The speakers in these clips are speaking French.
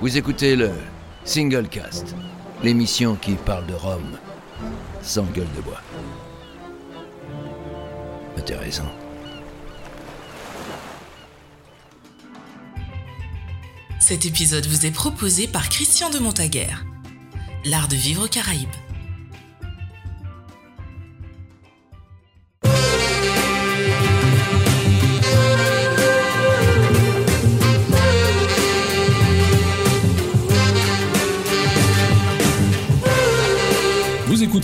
Vous écoutez le Single Cast, l'émission qui parle de Rome sans gueule de bois. Intéressant. Cet épisode vous est proposé par Christian de Montaguer. L'art de vivre aux Caraïbes.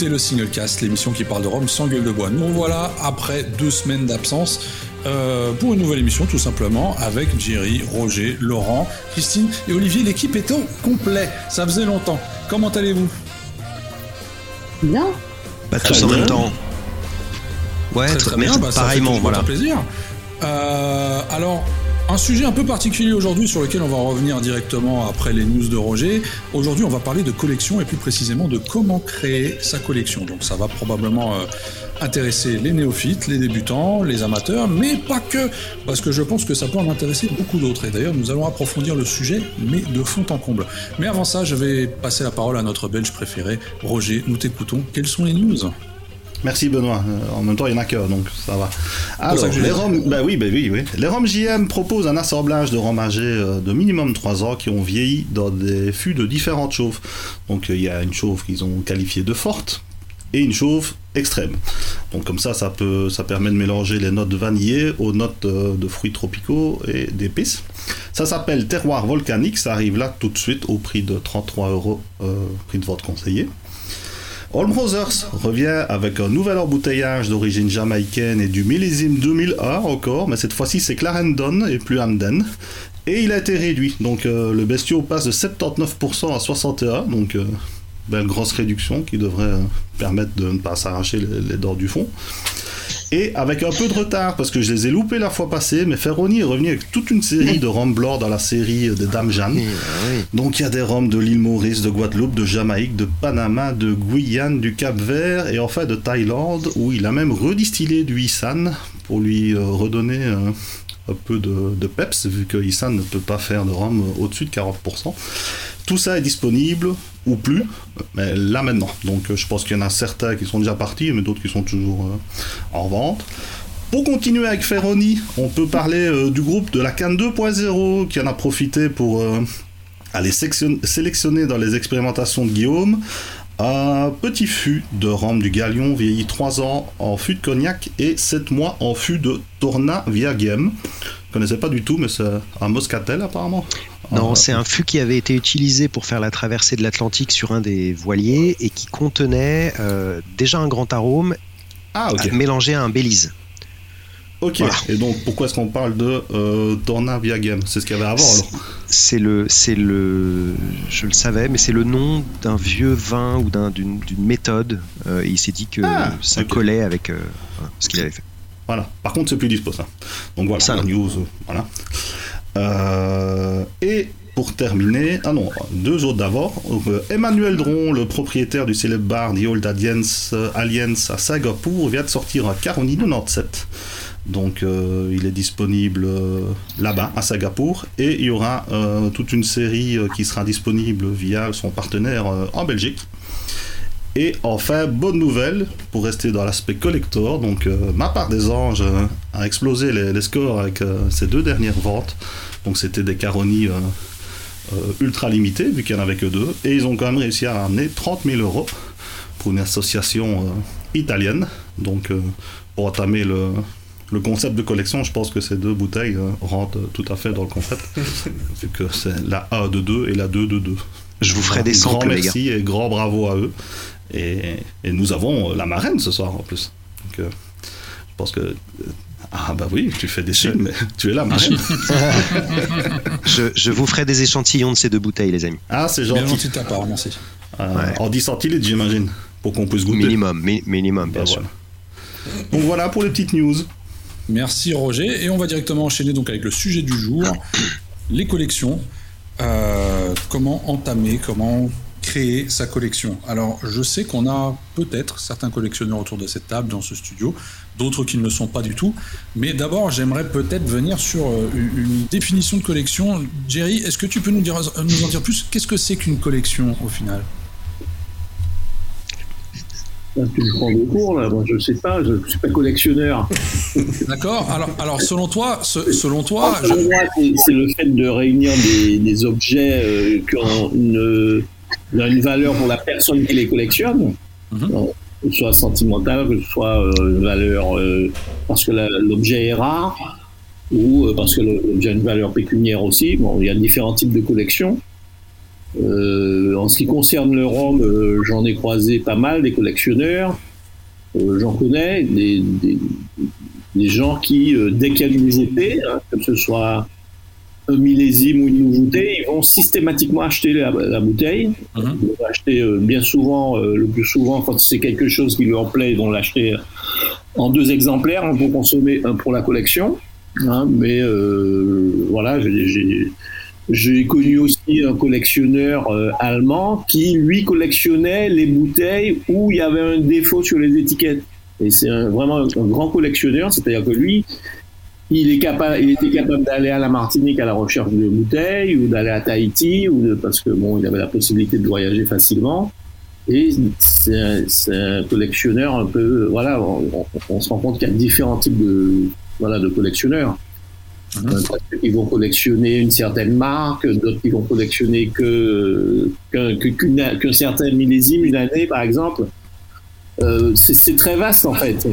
Écoutez le Single Cast, l'émission qui parle de Rome sans gueule de bois. Nous voilà après deux semaines d'absence euh, pour une nouvelle émission tout simplement avec Jerry, Roger, Laurent, Christine et Olivier. L'équipe est au complet. Ça faisait longtemps. Comment allez-vous? Bien. Pas Très tous en bien. même temps. Ouais, Très, très, très mais bien, bah, ça fait pareillement, voilà. plaisir. Euh, alors, un sujet un peu particulier aujourd'hui sur lequel on va revenir directement après les news de Roger. Aujourd'hui, on va parler de collection et plus précisément de comment créer sa collection. Donc, ça va probablement euh, intéresser les néophytes, les débutants, les amateurs, mais pas que, parce que je pense que ça peut en intéresser beaucoup d'autres. Et d'ailleurs, nous allons approfondir le sujet, mais de fond en comble. Mais avant ça, je vais passer la parole à notre Belge préféré, Roger. Nous t'écoutons. Quelles sont les news? Merci Benoît. Euh, en même temps, il y en a que, donc ça va. Alors, les l'ai ROM, bah oui, bah oui, oui. Les ROM JM proposent un assemblage de ROM âgés euh, de minimum 3 ans qui ont vieilli dans des fûts de différentes chauves. Donc euh, il y a une chauve qu'ils ont qualifiée de forte et une chauve extrême. Donc comme ça, ça peut, ça permet de mélanger les notes vanillées aux notes de fruits tropicaux et d'épices. Ça s'appelle terroir volcanique. Ça arrive là tout de suite au prix de 33 euros, prix de vente conseillé. All Brothers revient avec un nouvel embouteillage d'origine jamaïcaine et du millésime 2001 encore, mais cette fois-ci c'est Clarendon et plus Hamden. Et il a été réduit, donc euh, le bestiau passe de 79% à 61%, donc euh, grosse réduction qui devrait euh, permettre de ne pas s'arracher les dents du fond. Et avec un peu de retard, parce que je les ai loupés la fois passée, mais Ferroni est revenu avec toute une série de rhum blancs dans la série des Dames Jeanne. Bah. Donc il y a des rhums de l'île Maurice, de Guadeloupe, de Jamaïque, de Panama, de Guyane, du Cap Vert et enfin de Thaïlande où il a même redistillé du Isan pour lui euh, redonner euh, un peu de, peps vu que Isan ne peut pas faire de rhum au-dessus de 40%. Tout ça est disponible ou plus, mais là maintenant. Donc euh, je pense qu'il y en a certains qui sont déjà partis, mais d'autres qui sont toujours euh, en vente. Pour continuer avec Ferroni, on peut parler euh, du groupe de la Cannes 2.0 qui en a profité pour aller sélectionner dans les expérimentations de Guillaume un petit fût de rhum du Galion vieilli 3 ans en fût de cognac et 7 mois en fût de Torna Viagem. Je connaissais pas du tout, mais c'est un moscatel apparemment. Non, Euh, c'est un fût qui avait été utilisé pour faire la traversée de l'Atlantique sur un des voiliers et qui contenait euh, déjà un grand arôme Ah, mélangé à un Belize. Ok. Voilà. Et donc, pourquoi est-ce qu'on parle de euh, Torna Viagem C'est ce qu'il y avait avant alors C'est le, c'est le, je le savais, mais c'est le nom d'un vieux vin ou d'un- d'une d'une méthode. euh, et il s'est dit que Ah, ça ok. collait avec euh, ce qu'il avait fait. Voilà. Par contre, c'est plus dispo ça. Donc voilà, Ça, la news. Voilà. Euh, et pour terminer, ah non, deux autres d'abord. Emmanuel Dron, le propriétaire du célèbre bar The Old Alliance, Alliance à Singapour, vient de sortir un Caroni 97. Donc euh, il est disponible euh, là-bas à Singapour et il y aura euh, toute une série qui sera disponible via son partenaire en Belgique. Et enfin, bonne nouvelle, pour rester dans l'aspect collector, donc ma part des anges a explosé les, scores avec ces deux dernières ventes. Donc c'était des Caroni euh, ultra limités, vu qu'il n'y en avait que deux. Et ils ont quand même réussi à ramener 30 000 euros pour une association italienne. Donc pour entamer le, le concept de collection, je pense que ces deux bouteilles euh, rentrent tout à fait dans le concept, vu que c'est la A de 2 et la 2 de 2. Je vous ferai des grand samples, les gars. merci et grand bravo à eux. Et, et nous avons euh, la marraine ce soir en plus. Donc, euh, je pense que. Ah bah oui, tu fais des films, mais tu es la marraine. Je, je vous ferai des échantillons de ces deux bouteilles, les amis. Ah, c'est Bien gentil. gentil de ta part, merci. Euh, Ouais. En 10 centilitres, j'imagine, pour qu'on puisse goûter. Minimum, mi- minimum, bien Bah, sûr. voilà. Donc voilà pour les petites news. Merci Roger. Et on va directement enchaîner donc avec le sujet du jour, les collections. Euh, comment entamer, comment créer sa collection? Alors, je sais qu'on a peut-être certains collectionneurs autour de cette table dans ce studio, d'autres qui ne le sont pas du tout. Mais d'abord, j'aimerais peut-être venir sur euh, une, une définition de collection. Jerry, est-ce que tu peux nous, dire, nous en dire plus? Qu'est-ce que c'est qu'une collection au final? Tu me prends des cours là, moi je sais pas, je ne suis pas collectionneur. D'accord. Alors, alors selon toi, ce- selon toi, je- Pour moi, c'est- le fait de réunir des, des objets euh, qui ont une, une valeur pour la personne qui les collectionne, Mhm. Que ce soit sentimentale, que ce soit euh, une valeur euh, parce que l'objet est rare ou euh, parce que l'objet a une valeur pécuniaire aussi. Bon, il y a différents types de collections. Euh, en ce qui concerne le rhum, euh, j'en ai croisé pas mal des collectionneurs. Euh, j'en connais des, des, des gens qui, dès qu'il y a une nouveauté, hein, que ce soit un millésime ou une nouveauté, ils vont systématiquement acheter la, la bouteille. Mhm. Ils vont acheter bien souvent, le plus souvent, quand c'est quelque chose qui leur plaît, ils vont l'acheter en deux exemplaires, un pour consommer, un pour la collection. hein. mais voilà, j'ai- j'ai connu aussi un collectionneur euh, allemand qui, lui, collectionnait les bouteilles où il y avait un défaut sur les étiquettes. Et c'est vraiment un, grand collectionneur, c'est-à-dire que lui, il, est capable, il était capable d'aller à la Martinique à la recherche de bouteilles ou d'aller à Tahiti ou de- parce que bon, il avait la possibilité de voyager facilement. Et c'est un, collectionneur un peu, voilà, on se rend compte qu'il y a différents types de, voilà, de collectionneurs. Euh, parce qu'ils vont collectionner une certaine marque, d'autres qui vont collectionner que qu'un certain millésime, une année par exemple. Euh, c'est très vaste en fait.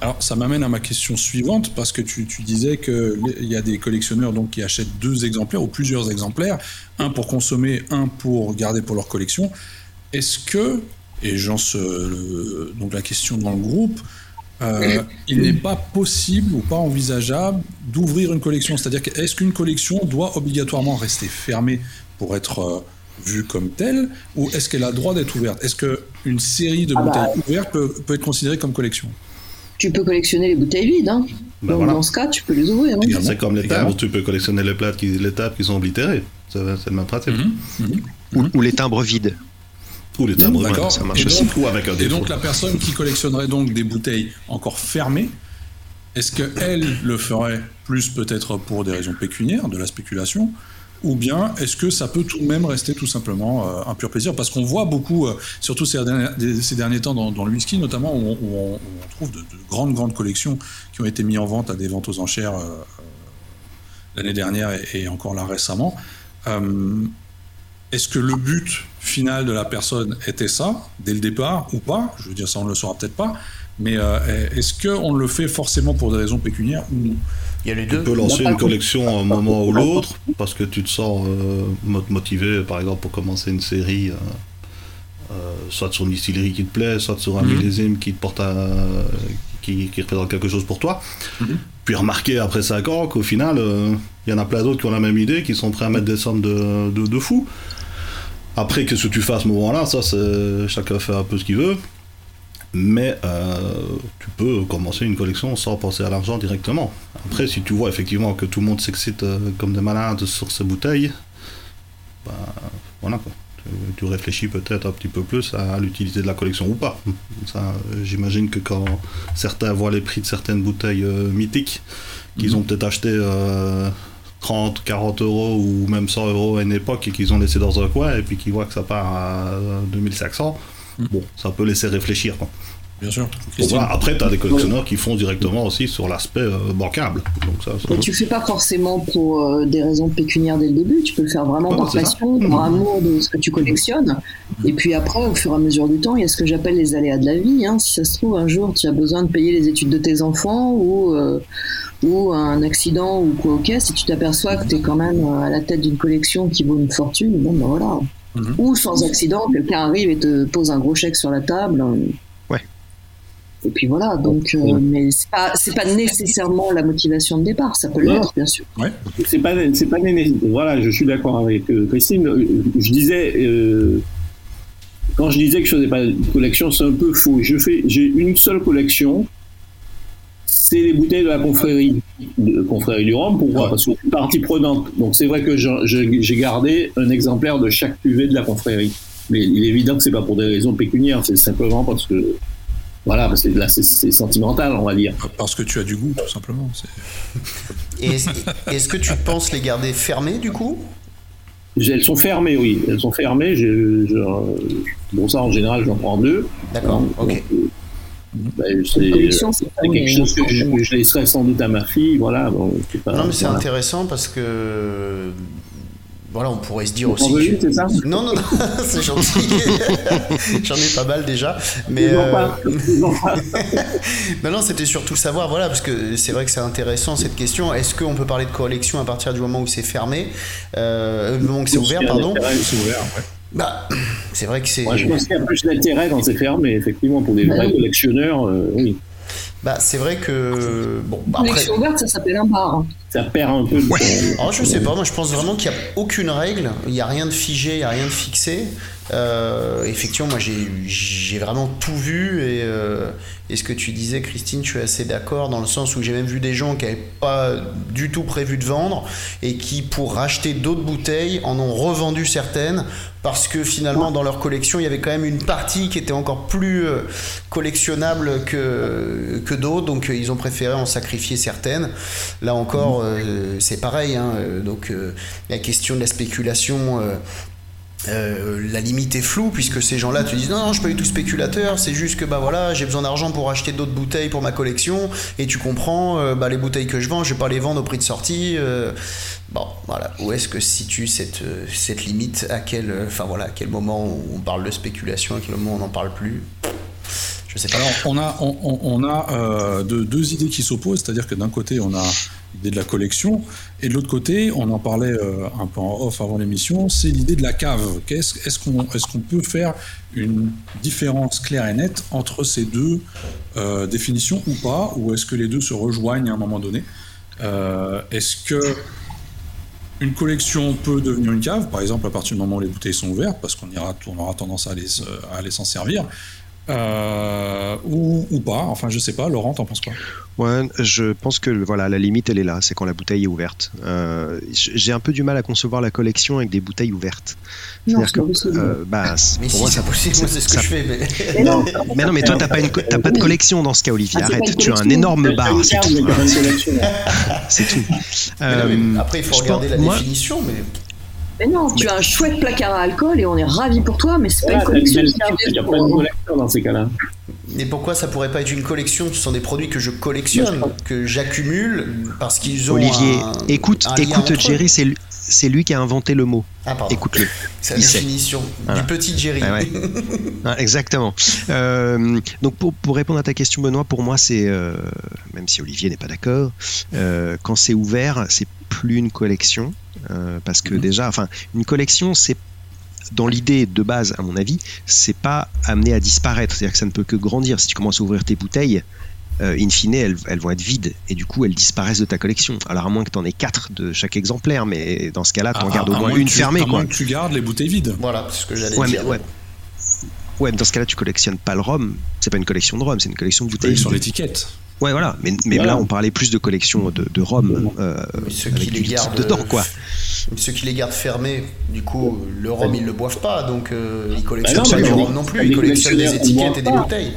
Alors, ça m'amène à ma question suivante, parce que tu, tu disais qu'il y a des collectionneurs donc, qui achètent deux exemplaires ou plusieurs exemplaires, un pour consommer, un pour garder pour leur collection. Est-ce que, et j'en donc la question dans le groupe, euh, il n'est pas possible ou pas envisageable d'ouvrir une collection C'est-à-dire, que est-ce qu'une collection doit obligatoirement rester fermée pour être euh, vue comme telle, ou est-ce qu'elle a le droit d'être ouverte? Est-ce qu'une série de Ah bah. bouteilles ouvertes peut, peut être considérée comme collection? Tu peux collectionner les bouteilles vides, hein. Ben Donc voilà. dans ce cas, tu peux les ouvrir. hein. C'est comme les tables, tu peux collectionner les plates qui, les tables qui sont oblitérées. C'est c'est le même principe. Mhm. Ou, ou les timbres vides. Ou les tables D'accord. ça marche Et aussi. donc- Ou avec un Et donc la personne qui collectionnerait donc des bouteilles encore fermées, est-ce qu'elle le ferait plus peut-être pour des raisons pécuniaires, de la spéculation, ou bien est-ce que ça peut tout de même rester tout simplement euh, un pur plaisir? Parce qu'on voit beaucoup, euh, surtout ces derniers, des- ces derniers temps dans, dans le whisky notamment, où on, où trouve de, de grandes, grandes collections qui ont été mises en vente à des ventes aux enchères euh, euh, l'année dernière et, et encore là récemment. Euh, est-ce que le but final de la personne était ça, dès le départ, ou pas? Je veux dire, ça, on ne le saura peut-être pas. Mais euh, est-ce qu'on le fait forcément pour des raisons pécuniaires ou non? Il y a les Tu deux. peux lancer une collection à un moment ou l'autre parce que tu te sens euh, mo- motivé, par exemple, pour commencer une série, euh, euh, soit sur une distillerie qui te plaît, soit sur un Mhm. millésime qui te porte à, qui, qui représente quelque chose pour toi. Mhm. Puis remarquer après 5 ans qu'au final, euh, il y en a plein d'autres qui ont la même idée, qui sont prêts à mettre des sommes de, de, de fous. Après, qu'est-ce que tu fais à ce moment-là Ça, c'est chacun fait un peu ce qu'il veut. Mais euh, tu peux commencer une collection sans penser à l'argent directement. Après, si tu vois effectivement que tout le monde s'excite euh, comme des malades sur ces bouteilles, bah, voilà quoi. Tu, tu réfléchis peut-être un petit peu plus à l'utilité de la collection ou pas. Ça, euh, j'imagine que quand certains voient les prix de certaines bouteilles euh, mythiques, qu'ils Mhm. ont peut-être acheté euh, 30, 40 euros ou même 100 euros à une époque et qu'ils ont laissé dans un coin et puis qu'ils voient que ça part à 2500, Mhm. bon, ça peut laisser réfléchir. Quoi. Bien sûr. Voilà. Après, tu as des collectionneurs qui font directement aussi sur l'aspect euh, bancable. Donc ça, ça- Mais tu fais pas forcément pour euh, des raisons pécuniaires dès le début, tu peux le faire vraiment Ouais, par c'est ça. passion, Mhm. par amour de ce que tu collectionnes. Et puis après, au fur et à mesure du temps, il y a ce que j'appelle les aléas de la vie. hein. Si ça se trouve, un jour, tu as besoin de payer les études de tes enfants ou, euh, ou un accident ou quoi ok, si tu t'aperçois que tu es quand même euh, à la tête d'une collection qui vaut une fortune, bon ben voilà. Mhm. Ou sans accident, quelqu'un arrive et te pose un gros chèque sur la table. Ouais. Et puis voilà, donc, euh, mais c'est pas, c'est pas nécessairement la motivation de départ, ça peut l'être, bien sûr. C'est pas, c'est pas néné- Voilà, je suis d'accord avec euh, Christine. Je disais, euh, quand je disais que je faisais pas de collection, c'est un peu faux. Je fais, j'ai une seule collection. C'est les bouteilles de la confrérie, de confrérie du Rhum. Pourquoi? Parce que je suis partie prenante. Donc c'est vrai que j'ai gardé un exemplaire de chaque cuvée de la confrérie. Mais il est évident que c'est pas pour des raisons pécuniaires, c'est simplement parce que voilà, parce que là c'est sentimental, on va dire. Parce que tu as du goût, tout simplement. Est-ce que tu penses les garder fermées du coup? Elles sont fermées, oui. Elles sont fermées. Je, bon, ça, en général, j'en prends deux. D'accord, ok. Ben, c'est quelque chose que je, je, laisserai sans doute à ma fille. Voilà, bon, pas, non, mais c'est intéressant parce que voilà, on pourrait se dire aussi. ça? Non, non, non, c'est gentil. J'en ai pas mal déjà. Mais. Euh... non, non, c'était surtout savoir, voilà, parce que c'est vrai que c'est intéressant cette question. Est-ce qu'on peut parler de collection à partir du moment où c'est fermé euh, Le moment où c'est ouvert, pardon? C'est ouvert, ouais. Bah, c'est vrai que c'est. Moi, je pense qu'il y a plus d'intérêt quand c'est fermé, effectivement, pour des vrais collectionneurs, euh, oui. Bah, c'est vrai que. Bon, bah, après... ouverte, ça s'appelle un bar. Ça perd un peu de ouais. Alors, je sais pas, moi je pense vraiment qu'il n'y a aucune règle, il n'y a rien de figé, il n'y a rien de fixé. Euh, effectivement, moi j'ai vraiment tout vu et, euh, et, ce que tu disais, Christine, je suis assez d'accord dans le sens où j'ai même vu des gens qui n'avaient pas du tout prévu de vendre et qui, pour racheter d'autres bouteilles, en ont revendu certaines parce que finalement, dans leur collection, il y avait quand même une partie qui était encore plus euh, collectionnable que, que d'autres, donc ils ont préféré en sacrifier certaines. Là encore, c'est pareil, hein, donc la question de la spéculation euh, la limite est floue puisque ces gens-là te disent non, non je suis pas du tout spéculateur, c'est juste que bah voilà j'ai besoin d'argent pour acheter d'autres bouteilles pour ma collection et tu comprends euh, bah, les bouteilles que je vends je vais pas les vendre au prix de sortie euh. bon voilà. Où est-ce que se situe cette, cette limite? À quel enfin voilà quel moment on parle de spéculation à quel moment on n'en parle plus? Je sais pas. Alors on a on, on a deux idées qui s'opposent c'est-à-dire que d'un côté on a l'idée de la collection. Et de l'autre côté, on en parlait euh, un peu en off avant l'émission, c'est l'idée de la cave. Est-ce qu'on est peut faire une différence claire et nette entre ces deux euh, définitions ou pas? Ou est-ce que les deux se rejoignent à un moment donné? Euh, Est-ce que une collection peut devenir une cave, par exemple à partir du moment où les bouteilles sont ouvertes, parce qu'on on aura tendance à aller, à aller s'en servir, euh, ou, ou, pas. Enfin, je sais pas. Laurent, t'en penses quoi? Ouais, je pense que voilà, la limite, elle est là. C'est quand la bouteille est ouverte. Euh, j'ai un peu du mal à concevoir la collection avec des bouteilles ouvertes. Non, que, euh, bah, mais pour si, moi, c'est possible. c'est ce que je fais. Mais... mais non, mais, non, mais toi, t'as pas, une, pas de collection dans ce cas, Olivier. Ah, Arrête. Tu as un énorme bar. C'est tout. c'est tout. après, il faut regarder la définition, mais mais non, tu as un chouette placard à alcool et on est ravi pour toi, mais c'est pas une collection. Il n'y a pas de collection dans ces cas-là. Et pourquoi ça pourrait pas être une collection? Ce sont des produits que je collectionne, que j'accumule parce qu'ils ont. Olivier, écoute, écoute, Jerry, c'est lui, c'est lui qui a inventé le mot. Ah, Écoute-le. C'est la définition du petit Jerry. Ah ah, exactement. Euh, donc pour, pour, répondre à ta question, Benoît, pour moi, c'est euh, même si Olivier n'est pas d'accord, euh, quand c'est ouvert, c'est plus une collection parce que mhm. déjà, enfin, une collection, c'est dans l'idée de base, à mon avis, c'est pas amené à disparaître. C'est-à-dire que ça ne peut que grandir. Si tu commences à ouvrir tes bouteilles, euh, in fine, elles, vont être vides et du coup, elles disparaissent de ta collection. Alors, à moins que tu en aies quatre de chaque exemplaire, mais dans ce cas-là, tu en ah, gardes au moins une fermée. À moins que tu gardes les bouteilles vides. Voilà, c'est ce que j'allais ouais, dire. Mais, ouais. ouais, mais dans ce cas-là, tu collectionnes pas le rhum. C'est pas une collection de rhum, c'est une collection de bouteilles. sur l'étiquette. Ouais, voilà. Mais, mais là, on parlait plus de collection de, de rhum. Euh, ceux qui les gardent dedans, quoi. Ceux qui les gardent fermés, du coup, le rhum, ils le boivent pas, donc euh, ils collectionnent bah pas du rhum non plus. Ils collectionnent des étiquettes et des bouteilles.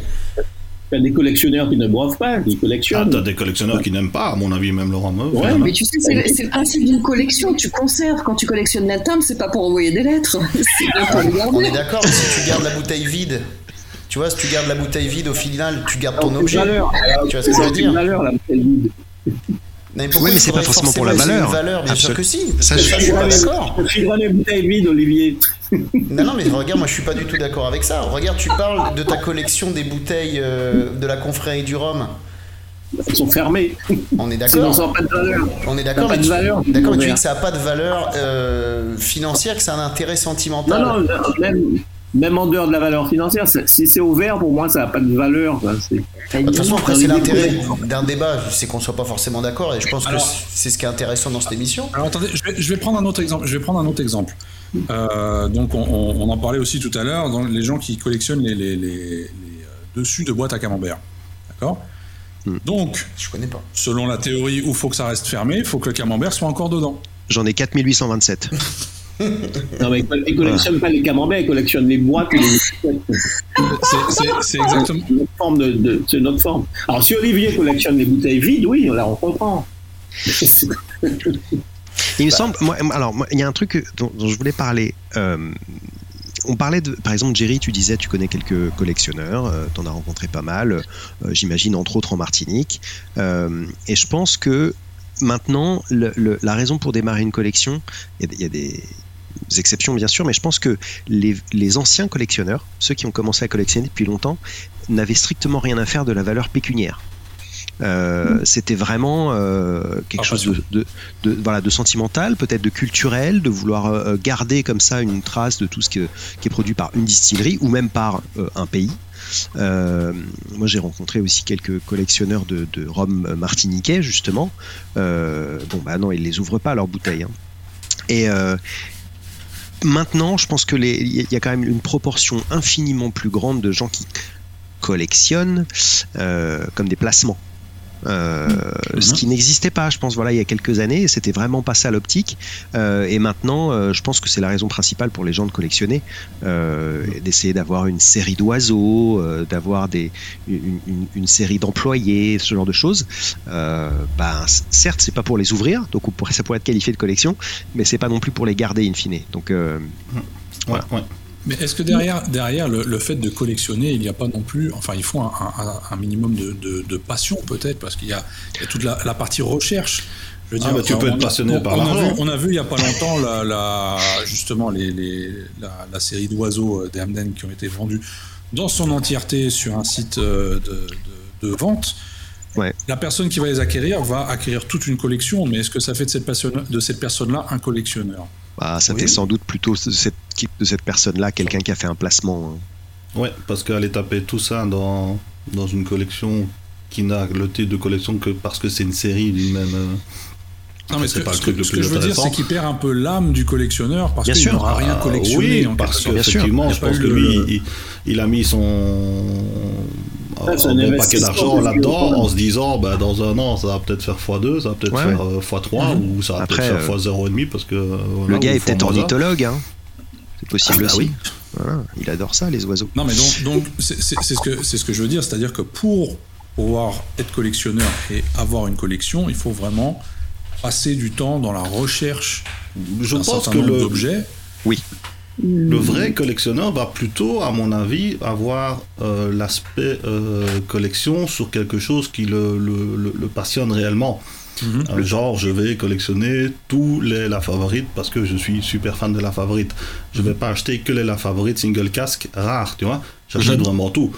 T'as des collectionneurs qui ne boivent pas, qui collectionnent. Ah, t'as des collectionneurs qui n'aiment pas, à mon avis, même Laurent Meuf. Ouais, mais tu sais, c'est le principe d'une collection. Tu conserves. Quand tu collectionnes la timbre, c'est pas pour envoyer des lettres. On est d'accord, mais si tu gardes la bouteille vide, tu vois, si tu gardes la bouteille vide, au final, tu gardes ton objet. Valeur. Tu vois ce que je veux dire valeur, la bouteille vide. Mais oui, mais c'est pas forcément pour la valeur. valeur bien sûr que si. Ça, je suis pas d'accord. Je suis les bouteilles vides, Olivier. non, non, mais regarde, moi je suis pas du tout d'accord avec ça. Regarde, tu parles de ta collection des bouteilles euh, de la confrérie du Rhum. Elles sont fermées. On est d'accord. Ça n'a pas de valeur. On est d'accord. Pas de valeur. D'accord, tu dis que ça n'a pas de valeur euh, financière, que ça a un intérêt sentimental. Non, non, même, même en dehors de la valeur financière, si c'est ouvert, pour moi, ça n'a pas de valeur. De toute façon, après, c'est l'intérêt d'un débat, c'est qu'on ne soit pas forcément d'accord, et je pense que c'est ce qui est intéressant dans cette émission. Alors attendez, je vais, prendre un autre exemple. Je vais prendre un autre exemple. Euh, donc, on, en parlait aussi tout à l'heure, les gens qui collectionnent les, euh, dessus de boîtes à camembert. D'accord? Hmm. Donc, je connais pas. Selon la théorie où il faut que ça reste fermé, il faut que le camembert soit encore dedans. J'en ai 4827. Non, mais ils collectionnent pas les camemberts, ils collectionnent les boîtes et les C'est exactement. C'est notre forme. De, de- c'est notre forme. Alors, si Olivier collectionne les bouteilles vides, oui, là, on comprend. Il me semble, moi, alors, il y a un truc dont, dont je voulais parler. Euh, on parlait de, par exemple, Jerry, tu disais, tu connais quelques collectionneurs, euh, t'en as rencontré pas mal, euh, j'imagine entre autres en Martinique. Euh, et je pense que maintenant, le- le- la raison pour démarrer une collection, y il y, a des exceptions bien sûr, mais je pense que les, les anciens collectionneurs, ceux qui ont commencé à collectionner depuis longtemps, n'avaient strictement rien à faire de la valeur pécuniaire. Euh, C'était vraiment euh, quelque Ah, chose de, de, de- voilà, de sentimental, peut-être de culturel, de vouloir euh, garder comme ça une trace de tout ce que- qui est produit par une distillerie ou même par un pays. Moi, j'ai rencontré aussi quelques collectionneurs de, de rhum martiniquais, justement. Bon, bah non, ils les ouvrent pas leurs bouteilles. hein. Et maintenant, je pense que il y a quand même une proportion infiniment plus grande de gens qui collectionnent euh, comme des placements. Euh, Ce qui n'existait pas, je pense, voilà, il y a quelques années, c'était vraiment pas ça l'optique. Euh, et maintenant, euh, je pense que c'est la raison principale pour les gens de collectionner, d'essayer d'avoir une série d'oiseaux, d'avoir des une, une- une série d'employés, ce genre de choses. C- certes, c'est pas pour les ouvrir, donc on pourrait, ça pourrait être qualifié de collection, mais c'est pas non plus pour les garder in fine. Donc, Ouais, ouais. Mais est-ce que derrière, derrière le, le fait de collectionner, il n'y a pas non plus, enfin, il faut un, un- un minimum de, de- de passion peut-être, parce qu'il y a, il y a toute la, la partie recherche. Je veux Ah, bah, tu peux on être a- passionné on, par on a l'argent. vu, on a vu il n'y a pas longtemps la, la- justement les, les- la, la série d'oiseaux euh, des Hamden qui ont été vendus dans son entièreté sur un site euh, de, de- de vente. Ouais. La personne qui va les acquérir va acquérir toute une collection, mais est-ce que ça fait de cette, personne- de cette personne-là un collectionneur? Bah, ça Oui. fait sans doute plutôt de cette, de cette personne-là quelqu'un qui a fait un placement. hein. Ouais, parce qu'aller taper tout ça dans, dans une collection qui n'a le titre de collection que parce que c'est une série d'une même. euh, Non, mais ce que, pas ce truc que- le ce que je veux dire, c'est qu'il perd un peu l'âme du collectionneur parce qu'il n'aura rien Ah, collectionné. oui, en parce qu'effectivement, je pense que lui, le- il, il a mis son un un bon paquet d'argent là-dedans en se disant bah, dans un an ça va peut-être faire x2, ça va peut-être Ouais, faire euh, x3 ou ça va Après, peut-être faire euh, x0,5 parce que. euh, voilà, Le gars est peut-être ornithologue. Hein. C'est possible Ah, bah aussi. oui. Voilà, il adore ça, les oiseaux. Non, mais donc, donc c'est c'est- c'est ce, que- c'est ce que je veux dire, c'est-à-dire que pour pouvoir être collectionneur et avoir une collection, il faut vraiment passer du temps dans la recherche Je d'un pense certain que nombre le, d'objets. Le vrai collectionneur va plutôt, à mon avis, avoir euh, l'aspect euh, collection sur quelque chose qui le, le- le- le passionne réellement. Mhm. Euh, genre, je vais collectionner tous les La Favorite parce que je suis super fan de La Favorite. Je vais pas acheter que les La Favorite single casque rares, tu vois. J'achète vraiment tout.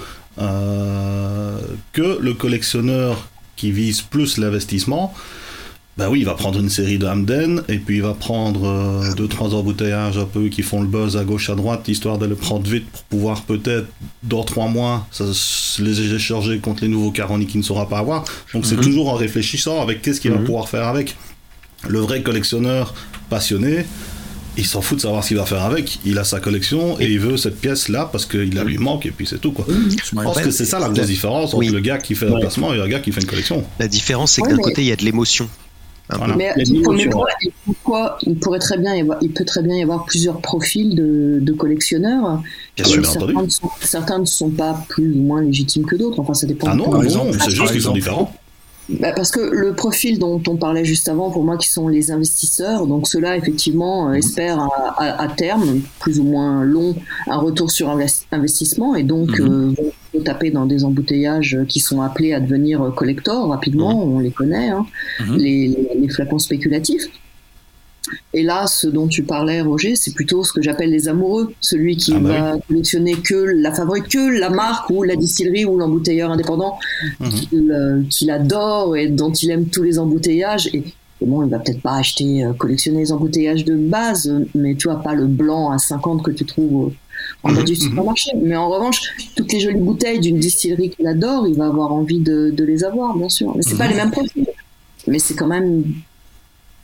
Que le collectionneur qui vise plus l'investissement, ben oui, il va prendre une série de Hamden et puis il va prendre euh, deux trois embouteillages un peu qui font le buzz à gauche à droite histoire de le prendre vite pour pouvoir peut-être dans trois mois ça, les échanger contre les nouveaux Caroni qu'il ne saura pas avoir. Donc c'est Mhm. toujours en réfléchissant avec qu'est-ce qu'il va Mhm. pouvoir faire avec. Le vrai collectionneur passionné, il s'en fout de savoir ce qu'il va faire avec. Il a sa collection et il veut cette pièce là parce qu'il la lui manque et puis c'est tout quoi. Je pense que c'est ça la grosse différence entre oui. le gars qui fait un Ouais. placement et le gars qui fait une collection. La différence, c'est que Ouais, d'un mais- côté, il y a de l'émotion. Voilà. Mais, Il pourquoi, pourquoi il pourrait très bien y avoir, il peut très bien y avoir plusieurs profils de, de collectionneurs. Bien sûr, bien certains, entendu. ne sont, certains ne sont pas plus ou moins légitimes que d'autres. Enfin, ça dépend. Ah non, Par exemple, c'est juste qu'ils sont différents. Bah, parce que le profil dont on parlait juste avant, pour moi, qui sont les investisseurs, donc ceux-là, effectivement, euh, espèrent à, à- à terme, plus ou moins long, un retour sur invest- investissement et donc Mhm. euh, vont taper dans des embouteillages qui sont appelés à devenir euh, collector rapidement, on les connaît, hein, Mhm. les, les- les flacons spéculatifs. Et là, ce dont tu parlais, Roger, c'est plutôt ce que j'appelle les amoureux. Celui qui Ah bah va collectionner que la favorite, que la marque ou la distillerie ou l'embouteilleur indépendant Mhm. qu'il euh, adore et dont il aime tous les embouteillages. Et, et bon, il va peut-être pas acheter, euh, collectionner les embouteillages de base, euh, mais tu vois, pas le blanc à 50 que tu trouves euh, en bas du Mhm. supermarché. Mais en revanche, toutes les jolies bouteilles d'une distillerie qu'il adore, il va avoir envie de, de les avoir, bien sûr. Mais c'est pas Mhm. les mêmes profils. Mais c'est quand même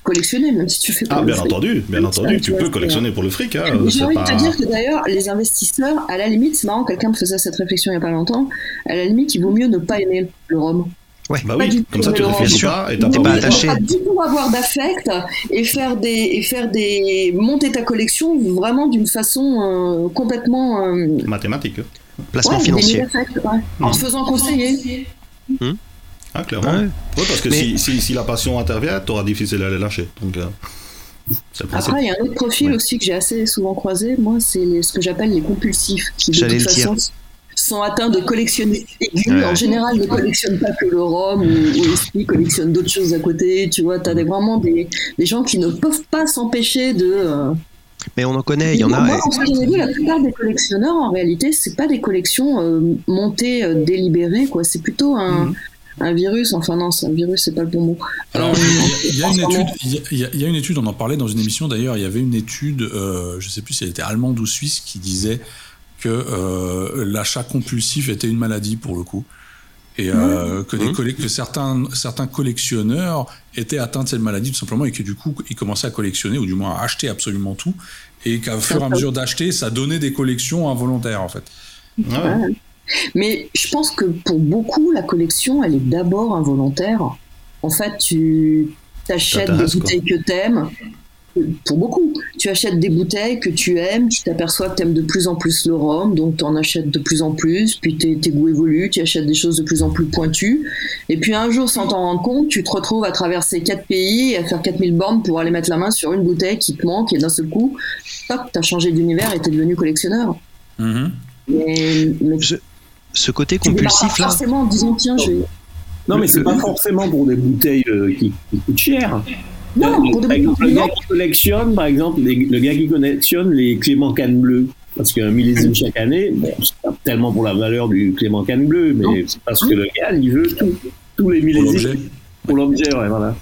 collectionner, même si tu fais pas Ah, bien entendu, bien entendu, tu peux collectionner pour le fric. Hein, J'ai envie de te dire que d'ailleurs, les investisseurs, à la limite, c'est marrant, quelqu'un me faisait cette réflexion il y a pas longtemps, à la limite, il vaut mieux ne pas aimer le rhum. Ouais. Bah oui, comme tout, ça tu réfléchis pas et t'as t'es pas pas attaché. Pas du tout avoir d'affect et faire des et faire des monter ta collection vraiment d'une façon euh, complètement euh, mathématique. Placement ouais, financier. ouais. en te faisant conseiller. Ah, clairement. Ouais. Ouais, parce que Mais- si, si, si la passion intervient, t'auras difficile à les lâcher. Donc, euh. Après, il y a un autre profil Ouais. aussi que j'ai assez souvent croisé. Moi, c'est ce que j'appelle les compulsifs, qui de J'allais toute le dire. façon sont atteints de collectionnisme aigu. Ouais. En général, ne collectionnent pas que le rhum ou, ou l'esprit, collectionnent d'autres choses à côté. Tu vois, t'as des, vraiment des, des gens qui ne peuvent pas s'empêcher de. euh, Mais on en connaît, il y en a. Moi, en j'ai vu, la plupart des collectionneurs, en réalité, c'est pas des collections euh, montées, euh, délibérées, quoi. C'est plutôt un, Mhm. un virus. Enfin, non, c'est un virus, c'est pas le bon mot. Alors, il y, a- il y a une en ce moment. étude, il y a- il y, a- il y a une étude, on en parlait dans une émission d'ailleurs, il y avait une étude, euh, je sais plus si elle était allemande ou suisse, qui disait que euh, l'achat compulsif était une maladie pour le coup. Et euh, que, des que certains, certains collectionneurs étaient atteints de cette maladie tout simplement et que du coup ils commençaient à collectionner ou du moins à acheter absolument tout et qu'à fur et à mesure d'acheter ça donnait des collections involontaires en fait. Ouais. Ouais. Mais je pense que pour beaucoup, la collection, elle est d'abord involontaire. En fait, tu t'achètes des quoi. bouteilles que t'aimes. Pour beaucoup, tu achètes des bouteilles que tu aimes, tu t'aperçois que t'aimes de plus en plus le rhum, donc t'en achètes de plus en plus, puis tes, tes goûts évoluent, tu achètes des choses de plus en plus pointues, et puis un jour, sans t'en rendre compte, tu te retrouves à traverser quatre pays et à faire 4000 bornes pour aller mettre la main sur une bouteille qui te manque, et d'un seul coup, hop, t'as changé d'univers et t'es devenu collectionneur. Mhm. Mais, mais Je- Ce côté tu compulsif pas là, forcément en disant tiens je vais Non, mais c'est pas forcément pour des bouteilles euh, qui, qui coûtent cher. Non pour des Par exemple, le gars qui collectionne, par exemple, les- le gars qui collectionne les Clément Canne Bleu, parce qu'un millésime chaque année, bon, c'est pas tellement pour la valeur du Clément Canne Bleu, mais c'est parce que le gars, il veut tout, tous les Pour millésimes. l'objet. pour l'objet, ouais, voilà.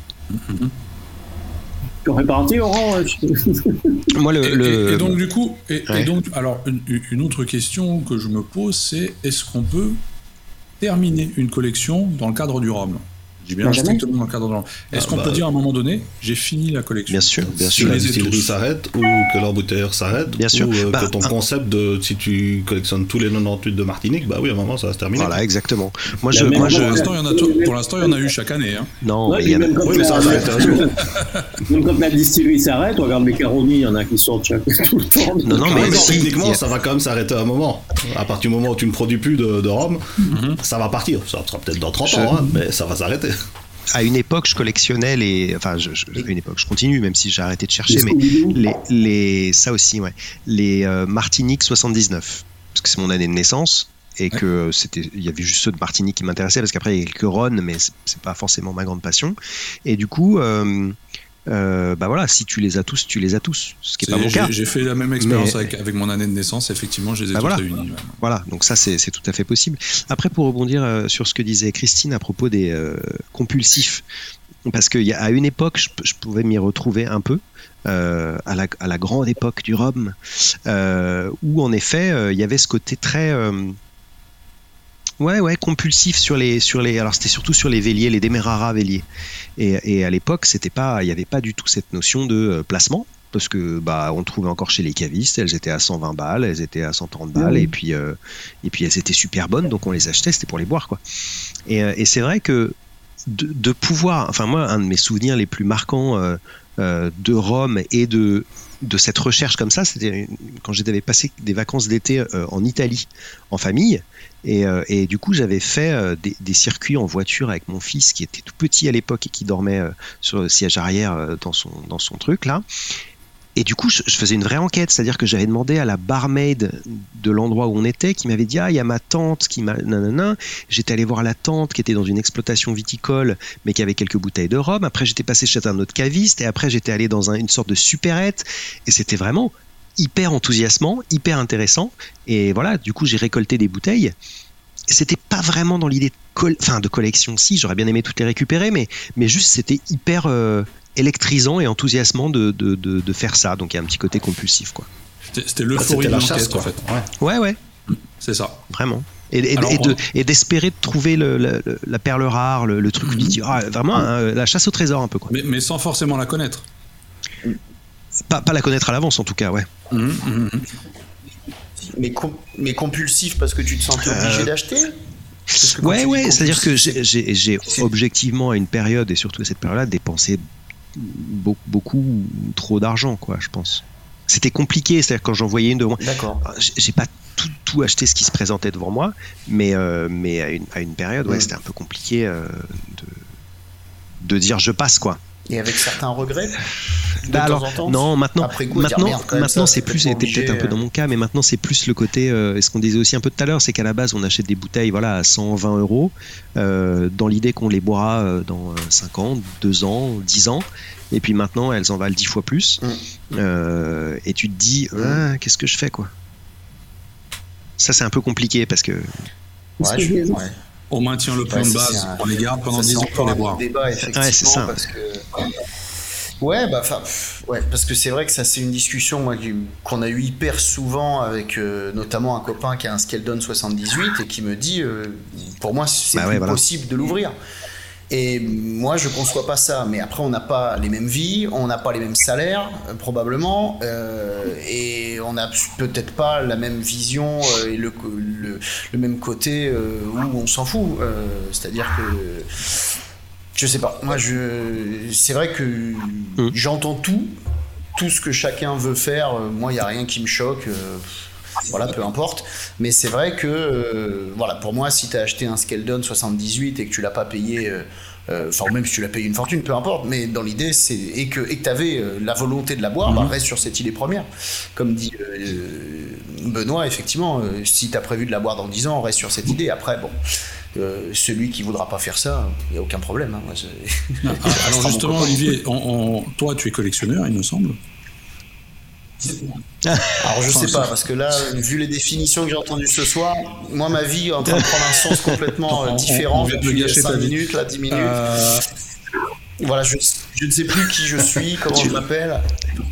Tu aurais parti, Laurent hein, je- moi le, Et, le- et- et donc du coup, et, et donc alors une, une autre question que je me pose, c'est est-ce qu'on peut terminer une collection dans le cadre du rhum? Dis bien Non, strictement dans le cadre rhum. Est-ce Ah, qu'on bah, peut dire à un moment donné, j'ai fini la collection bien sûr, bien sûr. la les ai distillerie s'arrête ou que l'embouteilleur s'arrête Bien sûr. ou euh, Bah, que ton un- concept de si tu collectionnes tous les 98 de Martinique bah oui à un moment ça va se terminer Voilà, exactement. Moi La je, même moi Pour je, l'instant, il y en a tout- pour l'instant, il y en a eu chaque année. hein. non, Ouais, mais il y en a- oui mais ça va la, s'arrêter un jour même quand la distillerie s'arrête, regarde les caronis, il y en a qui sortent chaque, tout le temps. Non, non, mais si, techniquement ça va quand même s'arrêter à un moment à partir du moment où tu ne produis plus de, de rhum ça va partir ça sera peut-être dans 30 Je- ans hein, mais ça va s'arrêter à une époque, je collectionnais les. Enfin, je, je- à une époque, je continue, même si j'ai arrêté de chercher, Les mais les, les, ça aussi, ouais. Les euh, Martinique 79, parce que c'est mon année de naissance et que c'était, il y avait juste ceux de Martinique qui m'intéressaient parce qu'après il y a quelques Rhône, mais c'est, c'est pas forcément ma grande passion. Et du coup, euh, euh, bah voilà, si tu les as tous, tu les as tous, ce qui est pas mon j'ai- cas. J'ai fait la même expérience avec, avec mon année de naissance. Effectivement, je les ai Bah toutes voilà. réunis. ouais. Voilà, donc ça c'est tout à fait possible. Après, pour rebondir euh, sur ce que disait Christine à propos des euh, compulsifs, parce qu'à une époque, je, je pouvais m'y retrouver un peu. euh, à, la, à la grande époque du rhum, où en effet il y avait ce côté très ouais ouais compulsif sur les sur les alors c'était surtout sur les véliers les Demerara véliers. Et, et à l'époque c'était pas il y avait pas du tout cette notion de euh, placement parce que bah on trouvait encore chez les cavistes elles étaient à 120 balles elles étaient à 130 balles et puis euh, et puis elles étaient super bonnes donc on les achetait c'était pour les boire quoi. Et, euh, et c'est vrai que de, de pouvoir enfin moi un de mes souvenirs les plus marquants euh, euh, de Rome et de de cette recherche comme ça, c'était quand j'avais passé des vacances d'été euh, en Italie en famille. Et, euh, et du coup, j'avais fait euh, des, circuits en voiture avec mon fils qui était tout petit à l'époque et qui dormait sur le siège arrière dans, son, dans son truc là. Et du coup, je, faisais une vraie enquête, c'est-à-dire que j'avais demandé à la barmaid de l'endroit où on était, qui m'avait dit ah il y a ma tante qui m'a nanana. J'étais allé voir la tante qui était dans une exploitation viticole, mais qui avait quelques bouteilles de rhum. Après j'étais passé chez un autre caviste et après j'étais allé dans un- une sorte de supérette et c'était vraiment hyper enthousiasmant, hyper intéressant. Et voilà, du coup j'ai récolté des bouteilles. C'était pas vraiment dans l'idée de, enfin, de collection, si j'aurais bien aimé toutes les récupérer, mais, mais juste c'était hyper euh, électrisant et enthousiasmant de, de, de, de faire ça. Donc il y a un petit côté compulsif, quoi. C'était Bah, l'euphorie de la chasse l'enquête, en quoi fait. Ouais. Ouais, ouais, C'est ça. vraiment. Et, et- Alors, et de- on- et d'espérer de trouver le- la perle rare, le, le truc ah, vraiment hein, la chasse au trésor un peu, quoi. Mais, mais sans forcément la connaître. Pas, pas la connaître à l'avance en tout cas, ouais. Mhm, mhm, mhm. Mais, com- mais compulsif parce que tu te sentais obligé Euh, d'acheter? Ouais, ouais, c'est-à-dire que j'ai objectivement à une période, et surtout à cette période-là, dépensé beaucoup, beaucoup trop d'argent, quoi, je pense. C'était compliqué, c'est-à-dire quand j'en voyais une de moi. D'accord. J'ai pas tout, tout, acheté ce qui se présentait devant moi, mais, euh, mais à, une, à une période, ouais, c'était un peu compliqué euh, de, de dire je passe, quoi. Et avec certains regrets de bah temps alors, en temps non, maintenant, Après coup, maintenant, merde, maintenant c'est plus, c'était peut-être un peu dans mon cas, mais maintenant c'est plus le côté, euh, ce qu'on disait aussi un peu tout à l'heure, c'est qu'à la base on achète des bouteilles, voilà, à 120 euros, euh, dans l'idée qu'on les boira euh, dans 5 ans, 2 ans, 10 ans, et puis maintenant elles en valent 10 fois plus, Mm. Euh, et tu te dis, ah, qu'est-ce que je fais quoi? Ça c'est un peu compliqué parce que Ouais, je- ouais. On maintient le plan de base, un- on les garde pendant Ça, 10 c'est ans pour les un boire. débat, effectivement, Ouais, c'est ça. parce que ouais, bah, ouais, parce que c'est vrai que ça, c'est une discussion moi, qu'on a eu hyper souvent avec euh, notamment un copain qui a un Skeldon 78 et qui me dit, euh, pour moi, c'est Bah ouais, plus voilà. possible de l'ouvrir. Et moi, je conçois pas ça. Mais après, on n'a pas les mêmes vies, on n'a pas les mêmes salaires, euh, probablement, euh, et on n'a peut-être pas la même vision euh, et le, le, le même côté où on s'en fout. C'est-à-dire que je sais pas. Moi, je, c'est vrai que j'entends tout, tout ce que chacun veut faire. Moi, il y a rien qui me choque. Euh, voilà, peu importe. Mais c'est vrai que, euh, voilà, pour moi, si tu as acheté un Skeldon 78 et que tu l'as pas payé, euh, euh, enfin, ou même si tu l'as payé une fortune, peu importe, mais dans l'idée, c'est. Et que tu avais la volonté de la boire, bah, reste sur cette idée première. Comme dit euh, Benoît, effectivement, euh, si tu as prévu de la boire dans 10 ans, reste sur cette idée. Après, bon. euh, celui qui voudra pas faire ça, il n'y a aucun problème. hein. Moi, c'est- Ah, Alors justement. Olivier, on- on- toi tu es collectionneur, il me semble. Alors je sais pas, parce que là, vu les définitions que j'ai entendues ce soir, moi ma vie est en train de prendre un sens complètement euh, On- on- différent on de depuis gâcher 5 ta vie. minutes, là 10 minutes. Euh, Voilà, je, je ne sais plus qui je suis, comment je m'appelle.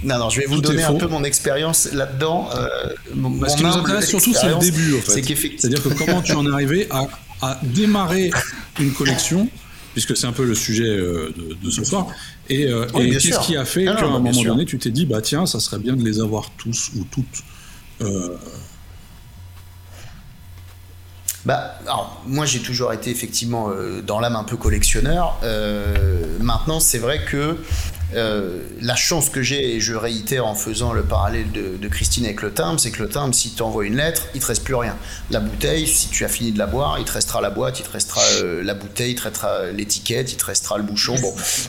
Non, non, je vais vous Tout donner un peu mon expérience là-dedans. euh, Bah, ce qui nous intéresse surtout, c'est le début, en fait. C'est-à-dire que comment tu en es arrivé à, à démarrer une collection, puisque c'est un peu le sujet euh, de, de ce soir, et, euh, Oui, et bien qu'est-ce qui a fait qu'à un moment sûr. donné, tu t'es dit, bah tiens, ça serait bien de les avoir tous ou toutes. euh, Bah, alors, moi j'ai toujours été effectivement euh, dans l'âme un peu collectionneur. Maintenant, c'est vrai que euh, la chance que j'ai, et je réitère en faisant le parallèle de, Christine avec le timbre, c'est que le timbre, si tu envoies une lettre, il te reste plus rien. La bouteille, si tu as fini de la boire, il te restera la boîte, il te restera euh, la bouteille, il te restera l'étiquette, il te restera le bouchon.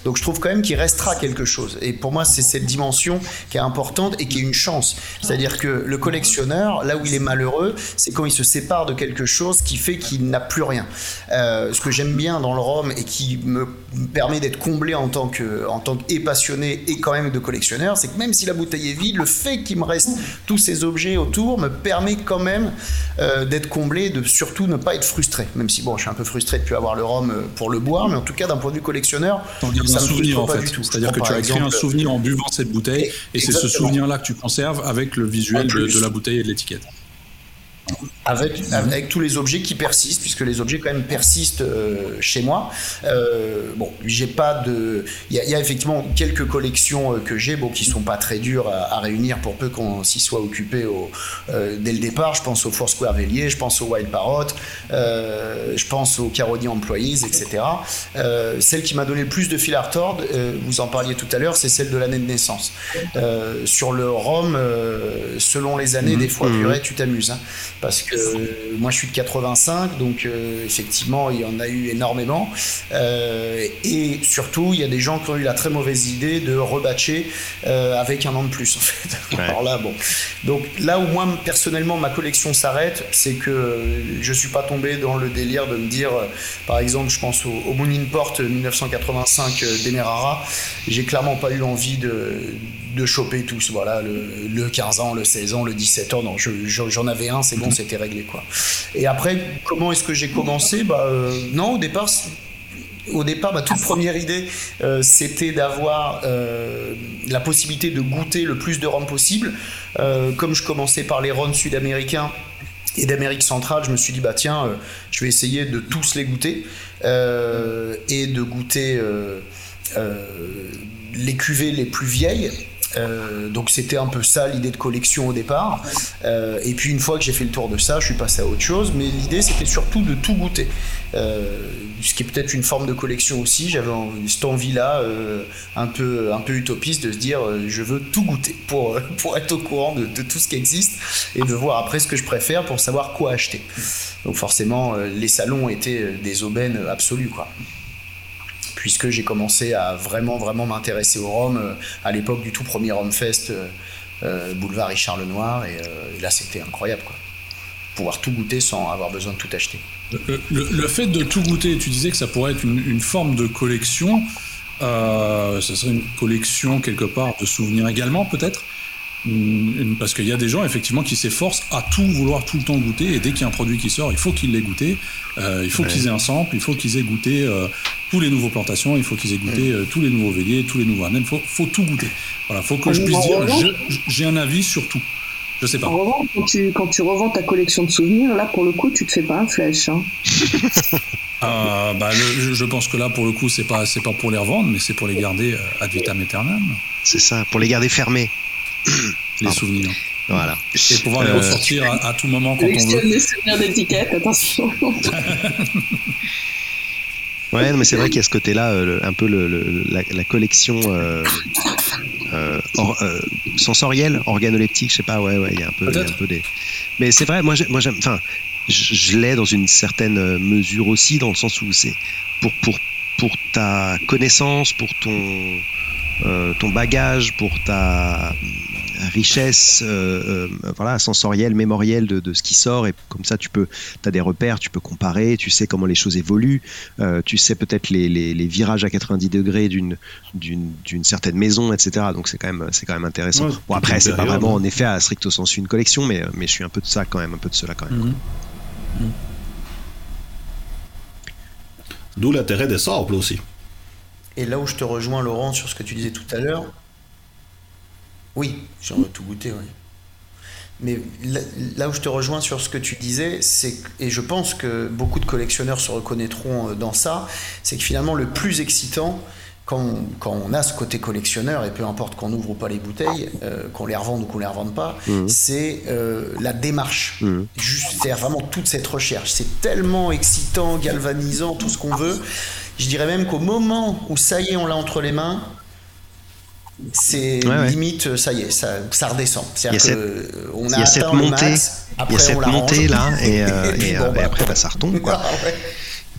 Donc je trouve quand même qu'il restera quelque chose. Et pour moi, c'est cette dimension qui est importante et qui est une chance. C'est-à-dire que le collectionneur, là où il est malheureux, c'est quand il se sépare de quelque chose qui fait qu'il n'a plus rien. Euh, ce que j'aime bien dans le rhum et qui me permet d'être comblé en tant que passionné et quand même de collectionneur, c'est que même si la bouteille est vide, le fait qu'il me reste tous ces objets autour me permet quand même euh, d'être comblé, de surtout ne pas être frustré. Même si bon, je suis un peu frustré de plus avoir le rhum euh, pour le boire, mais en tout cas d'un point de vue collectionneur, ça un me souvenir en pas fait. du tout. Je C'est-à-dire que tu as créé un souvenir en buvant cette bouteille, et c'est ce souvenir-là que tu conserves avec le visuel de, de la bouteille et de l'étiquette. Avec, avec tous les objets qui persistent, puisque les objets quand même persistent euh, chez moi. Euh, bon, j'ai pas de, il y, a- il y a effectivement quelques collections euh, que j'ai, bon, qui sont pas très dures à, à réunir pour peu qu'on s'y soit occupé au, dès le départ. Je pense au Foursquare Vélier, je pense au Wild Parrot, je pense au Caroni Employees, etc. Celle qui m'a donné le plus de fil à retordre, vous en parliez tout à l'heure, c'est celle de l'année de naissance. Sur le rhum, selon les années, des fois, purée, tu t'amuses. hein. Parce que euh, moi, je suis de 85, donc euh, effectivement, il y en a eu énormément. Euh, et surtout, il y a des gens qui ont eu la très mauvaise idée de rebatcher euh, avec un an de plus, en fait. Alors là, bon. Donc là où moi, personnellement, ma collection s'arrête, c'est que je suis pas tombé dans le délire de me dire, euh, par exemple, je pense au, au Moon Import 1985 euh, Demerara, j'ai clairement pas eu envie de, de choper tous, voilà, le, le 15 ans, le 16 ans, le 17 ans, non, je- je- j'en avais un, c'est bon, c'était réglé, quoi. Et après, comment est-ce que j'ai commencé? Bah, euh, non, au départ, au départ, ma toute première idée, euh, c'était d'avoir euh, la possibilité de goûter le plus de rhum possible. Comme je commençais par les rhums sud-américains et d'Amérique centrale, je me suis dit, bah tiens, euh, je vais essayer de tous les goûter euh, et de goûter euh, les cuvées les plus vieilles. Euh, donc c'était un peu ça l'idée de collection au départ. Euh, et puis une fois que j'ai fait le tour de ça, je suis passé à autre chose. Mais l'idée c'était surtout de tout goûter. Euh, ce qui est peut-être une forme de collection aussi. J'avais cette envie-là, un, peu, un peu utopiste, de se dire je veux tout goûter pour, pour être au courant de, tout ce qui existe et de voir après ce que je préfère pour savoir quoi acheter. Donc forcément, les salons étaient des aubaines absolues. Quoi puisque j'ai commencé à vraiment, vraiment m'intéresser au rhum euh, à l'époque du tout premier Rhum Fest, euh, euh, boulevard Richard Lenoir, et, là c'était incroyable, quoi. Pouvoir tout goûter sans avoir besoin de tout acheter. Le, fait de tout goûter, tu disais que ça pourrait être une, forme de collection. ça serait une collection quelque part de souvenirs également, peut-être? Parce qu'il y a des gens effectivement qui s'efforcent à tout vouloir tout le temps goûter et dès qu'il y a un produit qui sort, il faut qu'ils l'aient goûté, il faut qu'ils aient un sample, il faut qu'ils aient goûté tous les nouveaux plantations, il faut qu'ils aient goûté mm. euh, tous les nouveaux véliers, tous les nouveaux anneaux, il faut, faut, tout goûter. Voilà, faut que je puisse dire, j'ai un avis sur tout. Je sais pas. En revanche, quand tu, quand tu revends ta collection de souvenirs, là pour le coup, tu te fais pas un flèche. Hein. Euh, bah, je pense que là pour le coup, c'est pas, c'est pas pour les revendre, mais c'est pour les garder euh, ad vitam aeternam. C'est ça, pour les garder fermés. Les souvenirs. Voilà. Et pouvoir les ressortir à, tout moment quand on veut. les souvenirs d'étiquette, attention. Ouais, mais c'est vrai qu'il y a ce côté-là, euh, un peu le, la, collection euh, euh, euh, sensorielle, organoleptique, je sais pas, ouais, ouais, il y a un peu, un peu des. Mais c'est vrai, moi, moi j'aime, enfin, je, l'ai dans une certaine mesure aussi, dans le sens où c'est pour, pour, pour ta connaissance, pour ton, ton bagage, pour ta richesse euh, euh, voilà, sensorielle, mémorielle de, ce qui sort. Et comme ça, tu peux, as des repères, tu peux comparer, tu sais comment les choses évoluent, euh, tu sais peut-être les, virages à 90 degrés d'une d'une certaine maison, etc. Donc c'est quand même c'est quand même intéressant. bon après, c'est pas vraiment en effet à stricto sensu une collection, mais mais je suis un peu de ça quand même, un peu de cela quand même. Mhm. Mhm. D'où l'intérêt des samples aussi. Et là où je te rejoins, Laurent, sur ce que tu disais tout à l'heure, oui, j'en ai tout goûté, oui. Mais là, où je te rejoins sur ce que tu disais, c'est et je pense que beaucoup de collectionneurs se reconnaîtront euh, dans ça, c'est que finalement le plus excitant quand on, a ce côté collectionneur et peu importe qu'on ouvre ou pas les bouteilles, euh, qu'on les revende ou qu'on les revende pas, mmh. c'est euh, la démarche. Mmh. Juste, c'est vraiment toute cette recherche. C'est tellement excitant, galvanisant, tout ce qu'on veut. Je dirais même qu'au moment où ça y est, on l'a entre les mains, c'est limite, ça y est, ça, ça redescend. Il y a cette, on a, il y a cette montée, il y a cette montée là, et, euh, et, euh, bah. après bah, ça retombe. Quoi.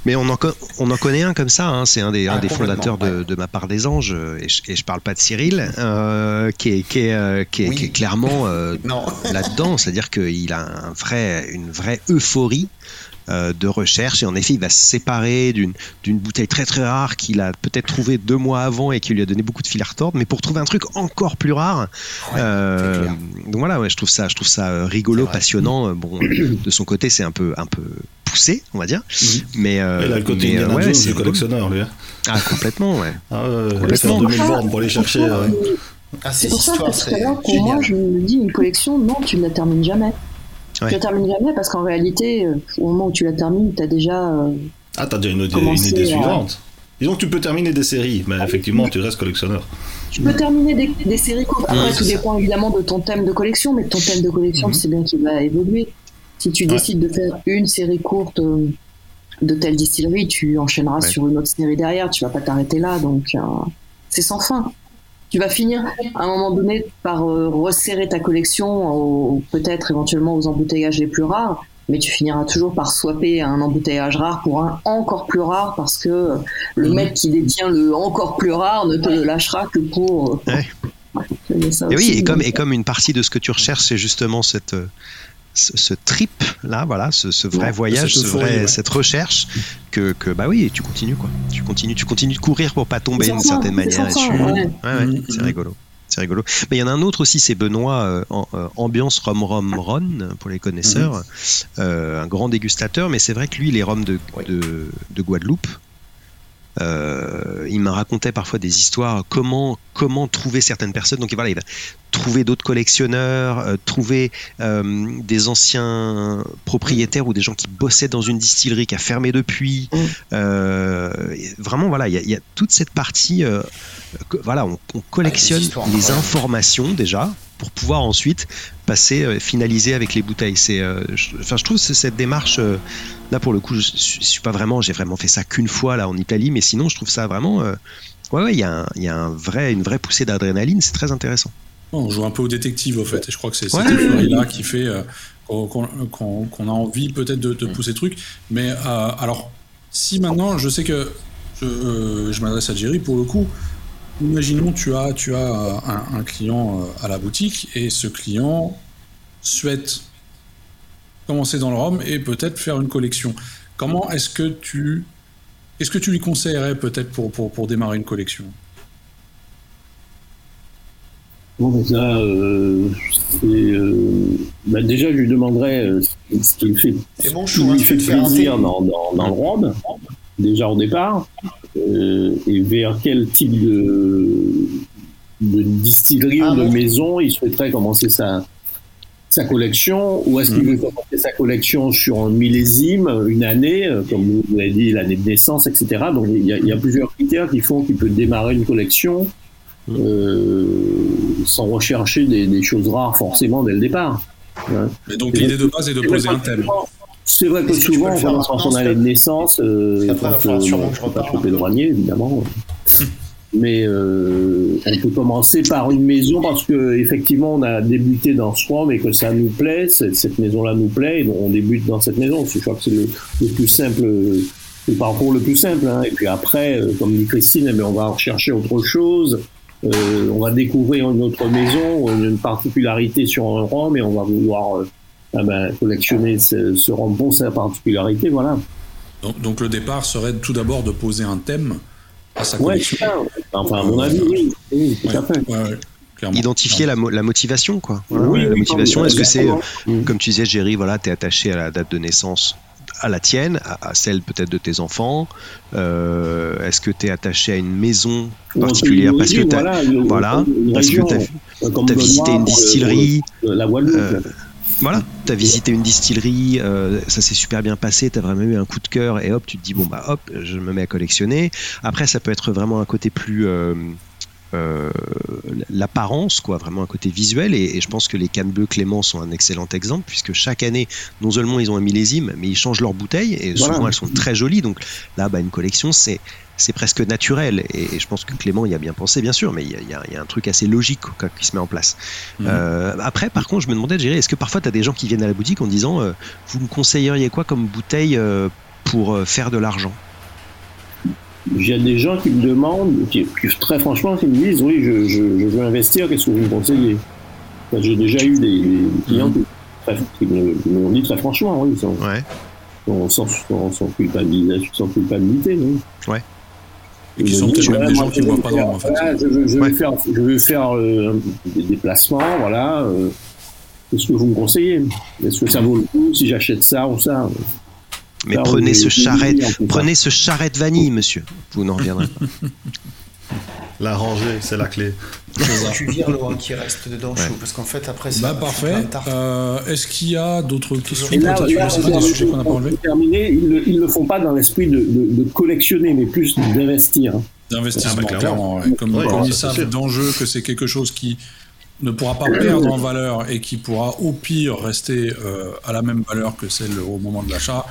Mais on en, on en connaît un comme ça, hein. c'est un des, un ah, des fondateurs de, de, ma part des anges, et je, et je parle pas de Cyril, euh, qui, est, qui, est, euh, qui, est, qui, est, clairement euh, là-dedans, c'est-à-dire qu'il a un vrai, une vraie euphorie euh, de recherche. Et en effet, il va se séparer d'une bouteille très très rare qu'il a peut-être trouvé deux mois avant et qui lui a donné beaucoup de fil à retordre, mais pour trouver un truc encore plus rare. Euh, donc voilà, ouais, je trouve ça, je trouve ça euh, rigolo, passionnant. Bon, de son côté, c'est un peu, un peu poussé, on va dire. Mais il a le côté mais, ouais, c'est collectionneur, lui. Hein. Ah complètement, ouais. Ah ouais, complètement. 2000 bornes pour aller chercher. Ah, c'est pour ça que pour moi, je me dis une collection, non, tu ne la termines jamais. Tu la termines jamais parce qu'en réalité, euh, au moment où tu la termines, tu as déjà. Euh, ah, tu as déjà une, idée, suivante. Disons que tu peux terminer des séries, mais effectivement, tu restes collectionneur. Tu peux terminer des, séries courtes. Après, tout dépend évidemment de ton thème de collection, mais ton thème de collection, c'est bien qu'il va évoluer. Si tu décides de faire une série courte euh, de telle distillerie, tu enchaîneras sur une autre série derrière. Tu vas pas t'arrêter là, donc c'est sans fin tu vas finir à un moment donné par euh, resserrer ta collection, peut-être éventuellement aux embouteillages les plus rares, mais tu finiras toujours par swapper un embouteillage rare pour un encore plus rare parce que le mhm. mec qui détient le encore plus rare ne te le lâchera que pour. Euh, et oui, et comme, et comme une partie de ce que tu recherches, c'est justement cette, ce, trip là, voilà, ce, vrai voyage, ce vrai, cette recherche que, que, bah oui, tu continues quoi. Tu continues, tu continues de courir pour pas tomber d'une certaine manière dessus. Ouais, ouais, mm, c'est rigolo. C'est rigolo. Mais il y en a un autre aussi, c'est Benoît, euh, euh, Ambiance Rom Rom Ron, pour les connaisseurs, mm. euh, un grand dégustateur, mais c'est vrai que lui, les roms de, de, de Guadeloupe, il me racontait parfois des histoires, comment, comment trouver certaines personnes. Donc voilà, il va trouver d'autres collectionneurs, euh, trouver euh, des anciens propriétaires ou des gens qui bossaient dans une distillerie qui a fermé depuis. Mm. Euh, vraiment, voilà, il y, a- il y a toute cette partie. euh, que- voilà, on, on collectionne Des histoires les informations déjà pour pouvoir ensuite passer, euh, finaliser avec les bouteilles. C'est, euh, je, enfin, je trouve que cette démarche. euh, là, pour le coup, je, suis- je suis pas vraiment. J'ai vraiment fait ça qu'une fois là en Italie, mais sinon, je trouve ça vraiment. ouais, ouais, il y a, un- y a un vrai, une vraie poussée d'adrénaline. C'est très intéressant. On joue un peu au détective, au fait. Et je crois que c'est Ouais. cette euphorie-là qui fait qu'on a envie peut-être de, Mm. de pousser le truc. Mais alors, si maintenant, je sais que je, euh, je m'adresse à Jerry pour le coup. Imaginons tu as tu as euh, un, un client euh, à la boutique et ce client souhaite commencer dans le rhum et peut-être faire une collection. Comment est-ce que tu est-ce que tu lui conseillerais peut-être pour, pour, pour démarrer une collection? Bon, ben ça, euh, euh, bah, déjà, je lui demanderais euh, ce qui lui fait, C'est bon, ce je lui fait de faire un plaisir dans, dans, dans le rhum, déjà au départ, euh, et vers quel type de, de distillerie Ah ou de maison il souhaiterait commencer sa, sa collection, ou est-ce qu'il veut commencer sa collection sur un millésime, une année, euh, comme vous l'avez dit, l'année de naissance, etc. Donc il y, a, il y a plusieurs critères qui font qu'il peut démarrer une collection euh, sans rechercher des, des choses rares forcément dès le départ. Hein. Et donc l'idée de base est de poser un thème. C'est vrai que souvent, le on son maintenant, année de naissance, euh, va quand, falloir euh, sûrement bon, que je pas choper le douanier, évidemment. Mais euh, on peut commencer par une maison parce que effectivement on a débuté dans ce rhum et que ça nous plaît, cette maison-là nous plaît, et donc on débute dans cette maison. Je crois que c'est le, le plus simple, euh, le parcours le plus simple. hein. Et puis après, comme dit Christine, eh bien, on va rechercher autre chose. Euh, on va découvrir une autre maison, une particularité sur un rhum, et on va vouloir ah ben, collectionner ce, ce pour sa particularité. Voilà. Donc, donc le départ serait tout d'abord de poser un thème à sa Ouais, collection. ça. Enfin, à mon avis, oui. Oui, tout à fait. Ouais, ouais, clairement. Identifier la, mo- la motivation, quoi. Voilà, Oui, ouais, la motivation, comme- est-ce que c'est, euh, comme tu disais, Jerry, voilà, t'es attaché à la date de naissance à la tienne, à, à celle peut-être de tes enfants euh, Est-ce que tu es attaché à une maison particulière parce que d'origine, t'as voilà, parce région, t'as- euh, visité une distillerie, la Guadeloupe. euh, voilà, tu visité une distillerie, euh, ça s'est super bien passé, tu as vraiment eu un coup de cœur et hop, tu te dis bon bah hop, je me mets à collectionner. Après, ça peut être vraiment un côté plus euh, l'apparence, quoi, vraiment un côté visuel. Et, et je pense que les cannes bleues Clément sont un excellent exemple puisque chaque année, non seulement ils ont un millésime, mais ils changent leurs bouteilles et Voilà. souvent elles sont très jolies. Donc là, bah, une collection, c'est c'est presque naturel et, je pense que Clément y a bien pensé bien sûr mais il y a, y y un truc assez logique quoi, qui se met en place Mhm. euh, après, par contre, je me demandais, Jerry, est-ce que parfois tu as des gens qui viennent à la boutique en disant euh, Vous me conseilleriez quoi comme bouteille euh, pour faire de l'argent? J'ai des gens qui me demandent, qui, qui, très franchement, qui me disent oui, je, je, je veux investir, qu'est-ce que vous me conseillez? Enfin, J'ai déjà eu des, des clients qui, me, qui me l'ont dit très franchement, oui, sans, Ouais. sans, sans, culpabilité, sans culpabilité, oui. Et qui sont peut-être même des gens qui je ne veux boivent pas en fait. voilà, je veux, je Ouais. faire, je veux faire euh, des déplacements, voilà. euh, Qu'est-ce que vous me conseillez? Est-ce que ça vaut le coup si j'achète ça ou ça? Mais prenez ce charrette, prenez ce charrette vanille, monsieur. Vous n'en reviendrez pas. La rangée, c'est la clé. Tu vires le un qui reste dedans chaud, parce qu'en fait, après, c'est Bah parfait. Euh, Est-ce qu'il y a d'autres questions Et là, des sujets qu'on n'a pas enlevés terminer, ils ne ils le font pas dans l'esprit de, de, de collectionner, mais plus d'investir. D'investissement, Ah bah, clairement. ouais. Comme, Ouais, comme ça, ils c'est savent d'enjeu que c'est quelque chose qui ne pourra pas perdre en valeur et qui pourra au pire rester euh, à la même valeur que celle au moment de l'achat,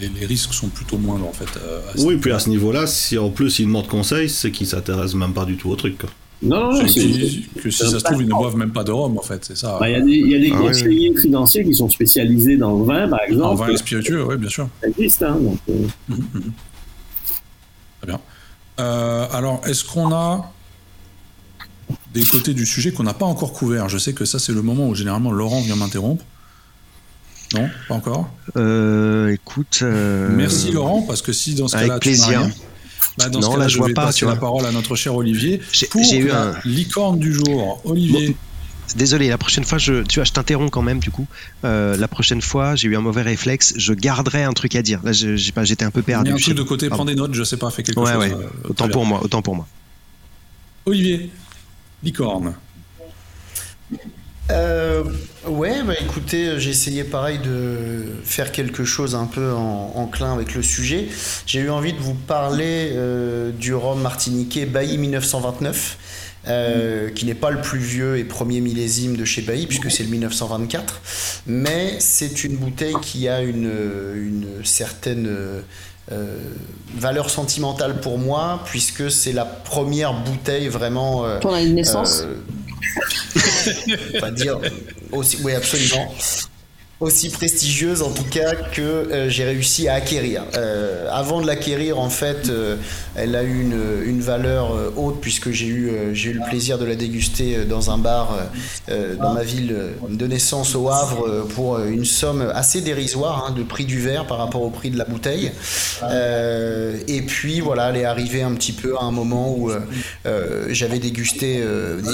les, les risques sont plutôt moindres en fait. euh, à Oui, puis à ce niveau-là, si en plus ils demandent conseil, c'est qu'ils s'intéressent même pas du tout au truc. quoi. Non, non, C'est que si ça se trouve, ils ne boivent même pas de rhum en fait, c'est ça. Bah, Il y a des, y a des Ah conseillers financiers qui sont spécialisés dans le vin, par en exemple. vin et spiritueux, oui, bien sûr. Ça existe, hein, donc, euh, Très bien. Euh, alors, est-ce qu'on a des côtés du sujet qu'on n'a pas encore couvert Je sais que ça, c'est le moment où généralement Laurent vient m'interrompre. Non, pas encore. Euh, écoute. euh, Merci Laurent, parce que si dans ce avec cas-là plaisir. rien, bah, dans Non, ce là, je je vois vais pas, passer tu la parole à notre cher Olivier J'ai- pour j'ai eu un- licorne du jour. Olivier, Désolé, la prochaine fois, je, tu vois, je t'interromps quand même, du coup. Euh, la prochaine fois, j'ai eu un mauvais réflexe, je garderai un truc à dire. Là, j'ai pas, j'étais un peu perdu. a un truc de côté, prends des notes, je sais pas, fais quelque Ouais, chose. ouais. Autant pour moi, autant pour moi. Olivier, licorne. Euh, ouais, bah écoutez, j'ai essayé pareil de faire quelque chose un peu en, en clin avec le sujet. J'ai eu envie de vous parler euh, du rhum martiniquais Bailly 1929. Euh, qui n'est pas le plus vieux et premier millésime de chez Bailly, puisque c'est le 1924, mais c'est une bouteille qui a une, une certaine euh, valeur sentimentale pour moi, puisque c'est la première bouteille vraiment... Euh, Pour la naissance va dire aussi, oui absolument aussi prestigieuse en tout cas que euh, j'ai réussi à acquérir. Euh, avant de l'acquérir, en fait, euh, elle a eu une, valeur haute puisque j'ai eu, j'ai eu le plaisir de la déguster dans un bar dans ma ville de naissance au Havre pour une somme assez dérisoire hein, de prix du verre par rapport au prix de la bouteille. Et puis voilà, elle est arrivée un petit peu à un moment où j'avais dégusté,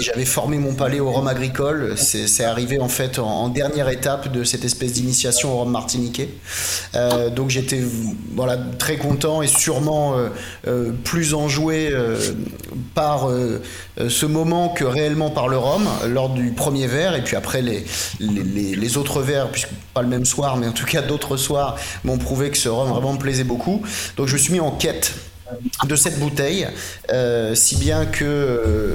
j'avais formé mon palais au rhum agricole. C'est c'est arrivé en fait en, en dernière étape de cette espèce d'initiation au rhum martiniquais. Euh, donc j'étais voilà très content et sûrement euh, euh, plus enjoué par ce moment que réellement par le rhum lors du premier verre et puis après les, les, les- les autres verres, puisque pas le même soir, mais en tout cas d'autres soirs m'ont prouvé que ce rhum vraiment me plaisait beaucoup. Donc je me suis mis en quête de cette bouteille, euh, si bien que euh,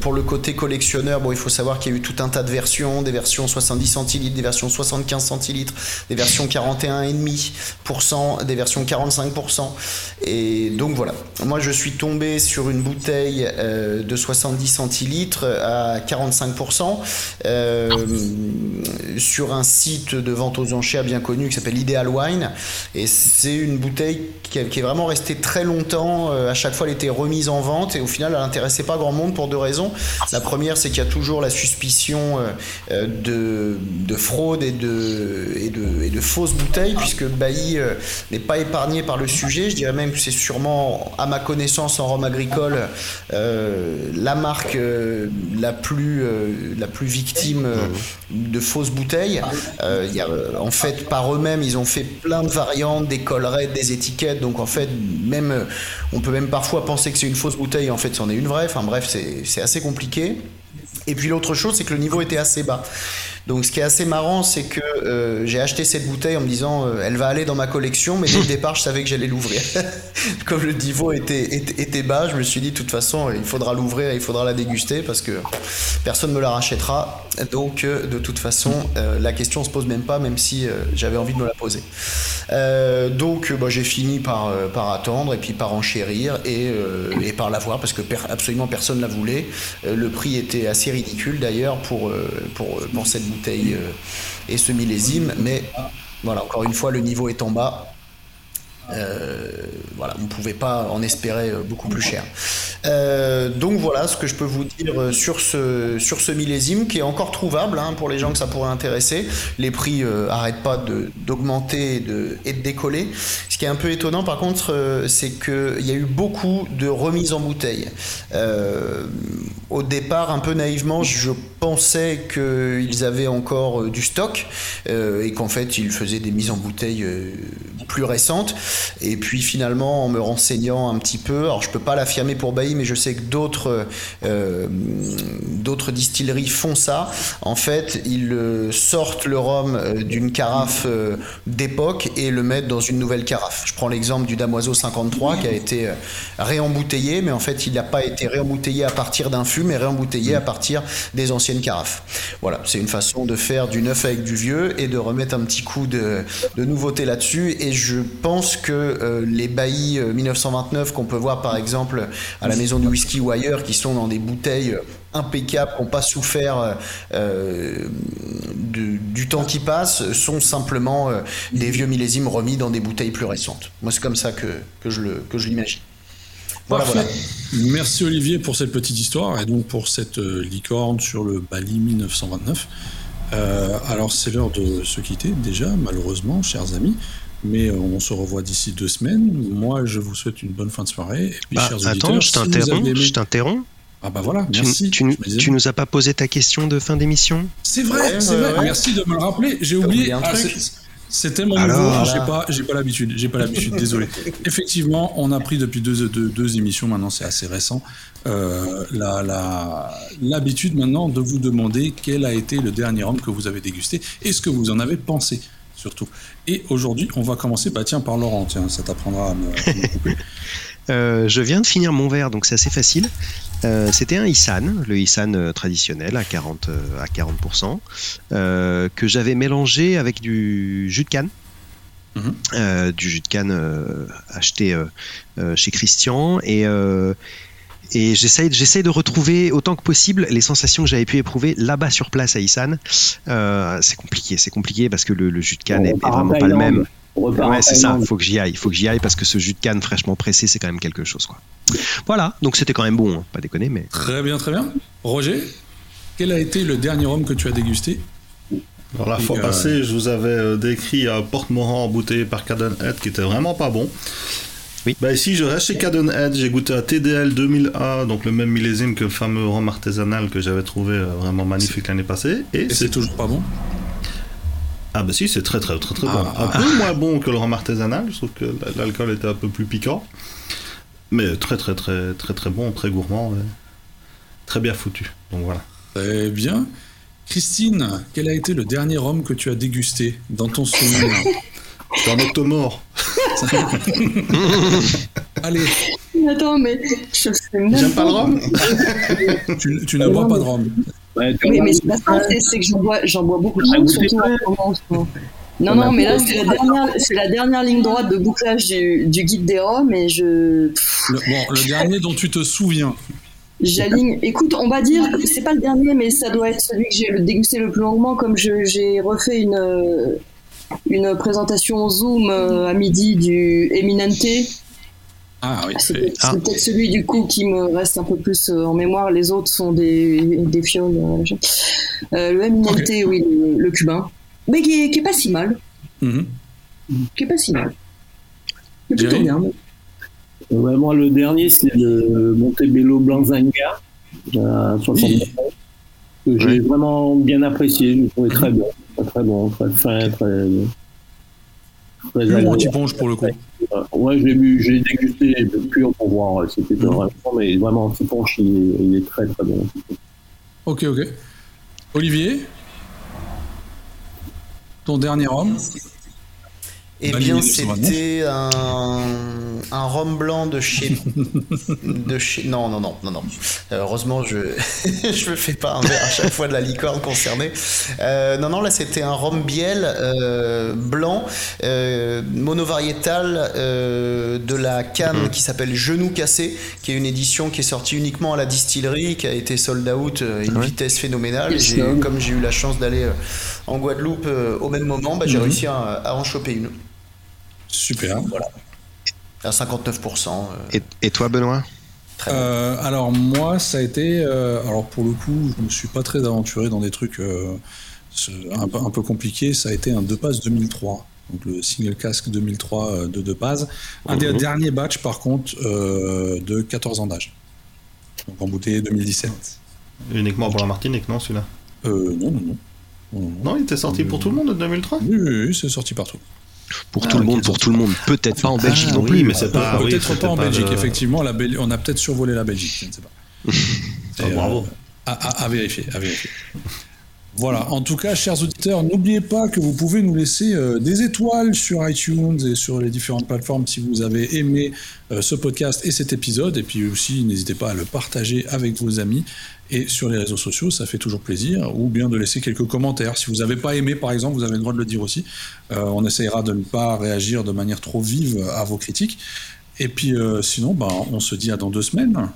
pour le côté collectionneur, il faut savoir qu'il y a eu tout un tas de versions, des versions 70 centilitres, des versions 75 centilitres, des versions 41,5%, des versions 45%. Et donc voilà, moi je suis tombé sur une bouteille euh, de 70 centilitres à 45%, euh, sur un site de vente aux enchères bien connu qui s'appelle Ideal Wine. Et c'est une bouteille qui est vraiment restée très longtemps. Euh, à chaque fois, elle était remise en vente et au final, elle n'intéressait pas grand monde pour deux raisons. La première, c'est qu'il y a toujours la suspicion euh, euh, de, de fraude et de, fausses bouteilles, puisque Bailly n'est pas épargné par le sujet. Je dirais même que c'est sûrement, à ma connaissance, en Rome agricole, la marque la, plus, la plus victime de fausses bouteilles. En fait, par eux-mêmes, ils ont fait plein de variantes, des collerettes, des étiquettes. Donc, en fait, même, on peut même parfois penser que c'est une fausse bouteille. En fait, c'en est une vraie. Enfin, bref, c'est assez compliqué. Et puis l'autre chose, c'est que le niveau était assez bas. Donc ce qui est assez marrant, c'est que euh, j'ai acheté cette bouteille en me disant euh, elle va aller dans ma collection, mais dès le départ, je savais que j'allais l'ouvrir. Comme le niveau était, était, bas, je me suis dit de toute façon, il faudra l'ouvrir, il faudra la déguster parce que personne ne me la rachètera. Donc euh, de toute façon, euh, la question se pose même pas, même si euh, j'avais envie de me la poser. Euh, donc euh, bah, j'ai fini par, euh, par attendre et puis par enchérir et, euh, et par l'avoir parce que absolument personne ne la voulait. Euh, le prix était assez ridicule d'ailleurs pour, euh, pour, pour cette bouteille euh, et ce millésime, mais voilà, encore une fois, le niveau est en bas. Euh, voilà, on ne pouvait pas en espérer euh, beaucoup plus cher. Euh, donc voilà ce que je peux vous dire sur ce, sur ce millésime qui est encore trouvable hein, pour les gens que ça pourrait intéresser. Les prix euh, pas d'augmenter et de, et de décoller. Ce qui est un peu étonnant par contre, c'est qu'il y a eu beaucoup de remises en bouteille. Au départ, un peu naïvement, je pensais qu'ils avaient encore du stock et qu'en fait ils faisaient des mises en bouteille plus récentes. Et puis finalement, en me renseignant un petit peu, alors je peux pas l'affirmer pour Bailly, mais je sais que d'autres euh, d'autres distilleries font ça. En fait, ils euh, sortent le rhum euh, d'une carafe d'époque et le mettent dans une nouvelle carafe. Je prends l'exemple du Damoiseau 53 qui a été réembouteillé, mais en fait, il n'a pas été réembouteillé à partir d'un fût, mais réembouteillé à partir des anciennes carafes. Voilà, c'est une façon de faire du neuf avec du vieux et de remettre un petit coup de, de nouveauté là-dessus. Et je pense que euh, les baillis euh, 1929 qu'on peut voir par exemple à la maison du whisky ou ailleurs, qui sont dans des bouteilles euh, impeccables, qui n'ont pas souffert euh, du, du temps qui passe, sont simplement euh, des vieux millésimes remis dans des bouteilles plus récentes. Moi, c'est comme ça que, que je le- que je l'imagine. Voilà. Merci Olivier pour cette petite histoire et donc pour cette euh, licorne sur le Bali 1929. Euh, alors c'est l'heure de se quitter déjà, malheureusement, chers amis. Mais euh, on se revoit d'ici deux semaines. Moi, je vous souhaite une bonne fin de soirée. Et puis, Bah, chers attends, je si vous t'interromps. aimé- Je t'interromps. Ah bah voilà, Tu, merci. tu, tu nous as pas posé ta question de fin d'émission? C'est vrai, Ouais, c'est vrai. ouais. Merci de me le rappeler. J'ai oublié. oublié un Ah, C'était mon Alors, nouveau, j'ai pas, j'ai pas l'habitude, j'ai pas l'habitude, désolé. Effectivement, on a pris depuis deux, deux, deux émissions, maintenant c'est assez récent, euh, la- la- l'habitude maintenant de vous demander quel a été le dernier rhum que vous avez dégusté et ce que vous en avez pensé, surtout. Et aujourd'hui, on va commencer, bah tiens, par Laurent, tiens, ça t'apprendra à me, à me couper. Euh, je viens de finir mon verre, donc c'est assez facile. Euh, C'était un Issan, le Issan euh, traditionnel à 40, euh, à 40% euh, que j'avais mélangé avec du jus de canne. Mhm. Euh, du jus de canne euh, acheté euh, chez Christian et et j'essaye j'essaye de retrouver autant que possible les sensations que j'avais pu éprouver là-bas sur place à Issan. Euh, c'est compliqué, c'est compliqué parce que le, le jus de canne On est, est repart en vraiment pas le même. Ouais, c'est ça. Thaïlande. Faut que j'y aille. Faut que j'y aille parce que ce jus de canne fraîchement pressé, c'est quand même quelque chose, quoi. Voilà. Donc c'était quand même bon, hein, pas déconner, mais. Très bien, très bien. Roger, quel a été le dernier rhum que tu as dégusté? Alors la Et, fois euh, passée, je vous avais euh, décrit un porte-morant embouteillé par Cadenhead qui était vraiment pas bon. Oui. Bah ici, je reste chez Cadenhead, j'ai goûté à TDL 2001, donc le même millésime que le fameux rhum artisanal que j'avais trouvé euh, vraiment magnifique l'année passée. Et, Et c'est toujours pas bon? Ah bah si, c'est très très très très Ah, bon. ah, Un peu moins bon que le rhum artisanal, je trouve que l'alcool était un peu plus piquant. Mais très très très très très bon, très gourmand, très bien foutu. Donc voilà. Très bien. Christine, quel a été le dernier rhum que tu as dégusté dans ton souvenir? J'étais en octomore. Allez, Attends, mais je sais même J'aime pas le rhum tu, tu ne bois pas de rhum. Ouais, Oui, mais c'est pas ça, c'est- c'est que j'en bois, j'en bois beaucoup surtout en ce moment, en ce moment. Non, non, mais là, c'est la, dernière, c'est la dernière ligne droite de bouclage du, du guide des Roms et je. Le, bon, le dernier dont tu te souviens. J'aligne. Écoute, on va dire, que c'est pas le dernier, mais ça doit être celui que j'ai dégusté le plus longuement, comme je- j'ai refait une, euh, une présentation Zoom euh, à midi du Eminente. Ah oui, C'est c'est- peut-être Ah. c'est peut-être celui du coup qui me reste un peu plus euh, en mémoire. Les autres sont des, des fioles. euh. Euh, le Eminente, oui, le, le cubain. Mais qui est, qui est pas si mal. Mhm. Qui est pas si mal. Qui est plutôt bien. Ouais, moi, le dernier, c'est le Montebello Blanzanga, à 79 que j'ai vraiment bien apprécié. Je le trouvais très bon. Très, très bon, très fin, très. très agréable. anti-ponge pour le coup. Ouais, je l'ai bu, je l'ai dégusté pur pour voir c'était Mhm. vraiment, mais vraiment, anti ponche, il, est- il est très très bon. Ok, ok. Olivier? Ton dernier rhum Eh bien, c'était un, un rhum blanc de chez, de chez. Non, non, non, non, non. Euh, Heureusement, je je me fais pas un verre à chaque fois de la licorne concernée. Euh, non, non, là, c'était un rhum biel euh, blanc, euh, monovariétal euh, de la canne qui s'appelle Genou cassé, qui est une édition qui est sortie uniquement à la distillerie, qui a été sold out à une Ouais. vitesse phénoménale. Sonne. Comme j'ai eu la chance d'aller en Guadeloupe euh, au même moment, bah, j'ai Mhm. réussi à, à en choper une. Super. À 59%. euh, Et, et toi, Benoît? Euh, alors moi, ça a été, euh, alors pour le coup, je me suis pas très aventuré dans des trucs euh, ce- un, peu, un peu compliqués. Ça a été un deux passes 2003, donc le single casque 2003 euh, de deux passes. Un des Mhm. derniers batchs, par contre, euh, de 14 ans d'âge. Donc en bouteille 2017. Uniquement pour la Martinique, non celui-là? Euh, non, non, non. Non, non. Non, il était sorti pour tout le monde en 2003 Oui, oui, oui, c'est sorti partout. Pour Ah, tout le monde, pour tout le monde. Peut-être pas en Belgique Ah, non oui, plus. mais c'est pas- oui, Peut-être pas en Belgique, le- effectivement. La Bel- On a peut-être survolé la Belgique, je ne sais pas. Ah, bravo. euh, à, à- à vérifier, à vérifier. Voilà, en tout cas, chers auditeurs, n'oubliez pas que vous pouvez nous laisser euh, des étoiles sur iTunes et sur les différentes plateformes si vous avez aimé euh, ce podcast et cet épisode. Et puis aussi, n'hésitez pas à le partager avec vos amis et sur les réseaux sociaux, ça fait toujours plaisir. Ou bien de laisser quelques commentaires. Si vous n'avez pas aimé, par exemple, vous avez le droit de le dire aussi. Euh, on essayera de ne pas réagir de manière trop vive à vos critiques. Et puis sinon, ben, on se dit à dans deux semaines.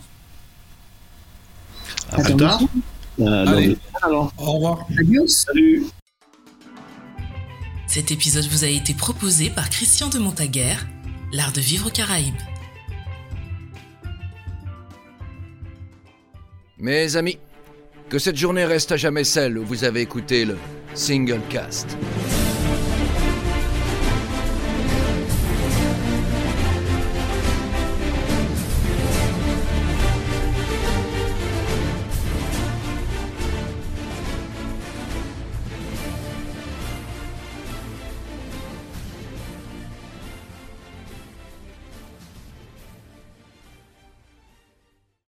À plus. Euh, Allez. donc, alors, Au revoir. Adios. salut. Cet épisode vous a été proposé par Christian de Montaguer, l'art de vivre aux Caraïbes. Mes amis, que cette journée reste à jamais celle où vous avez écouté le Single Cast.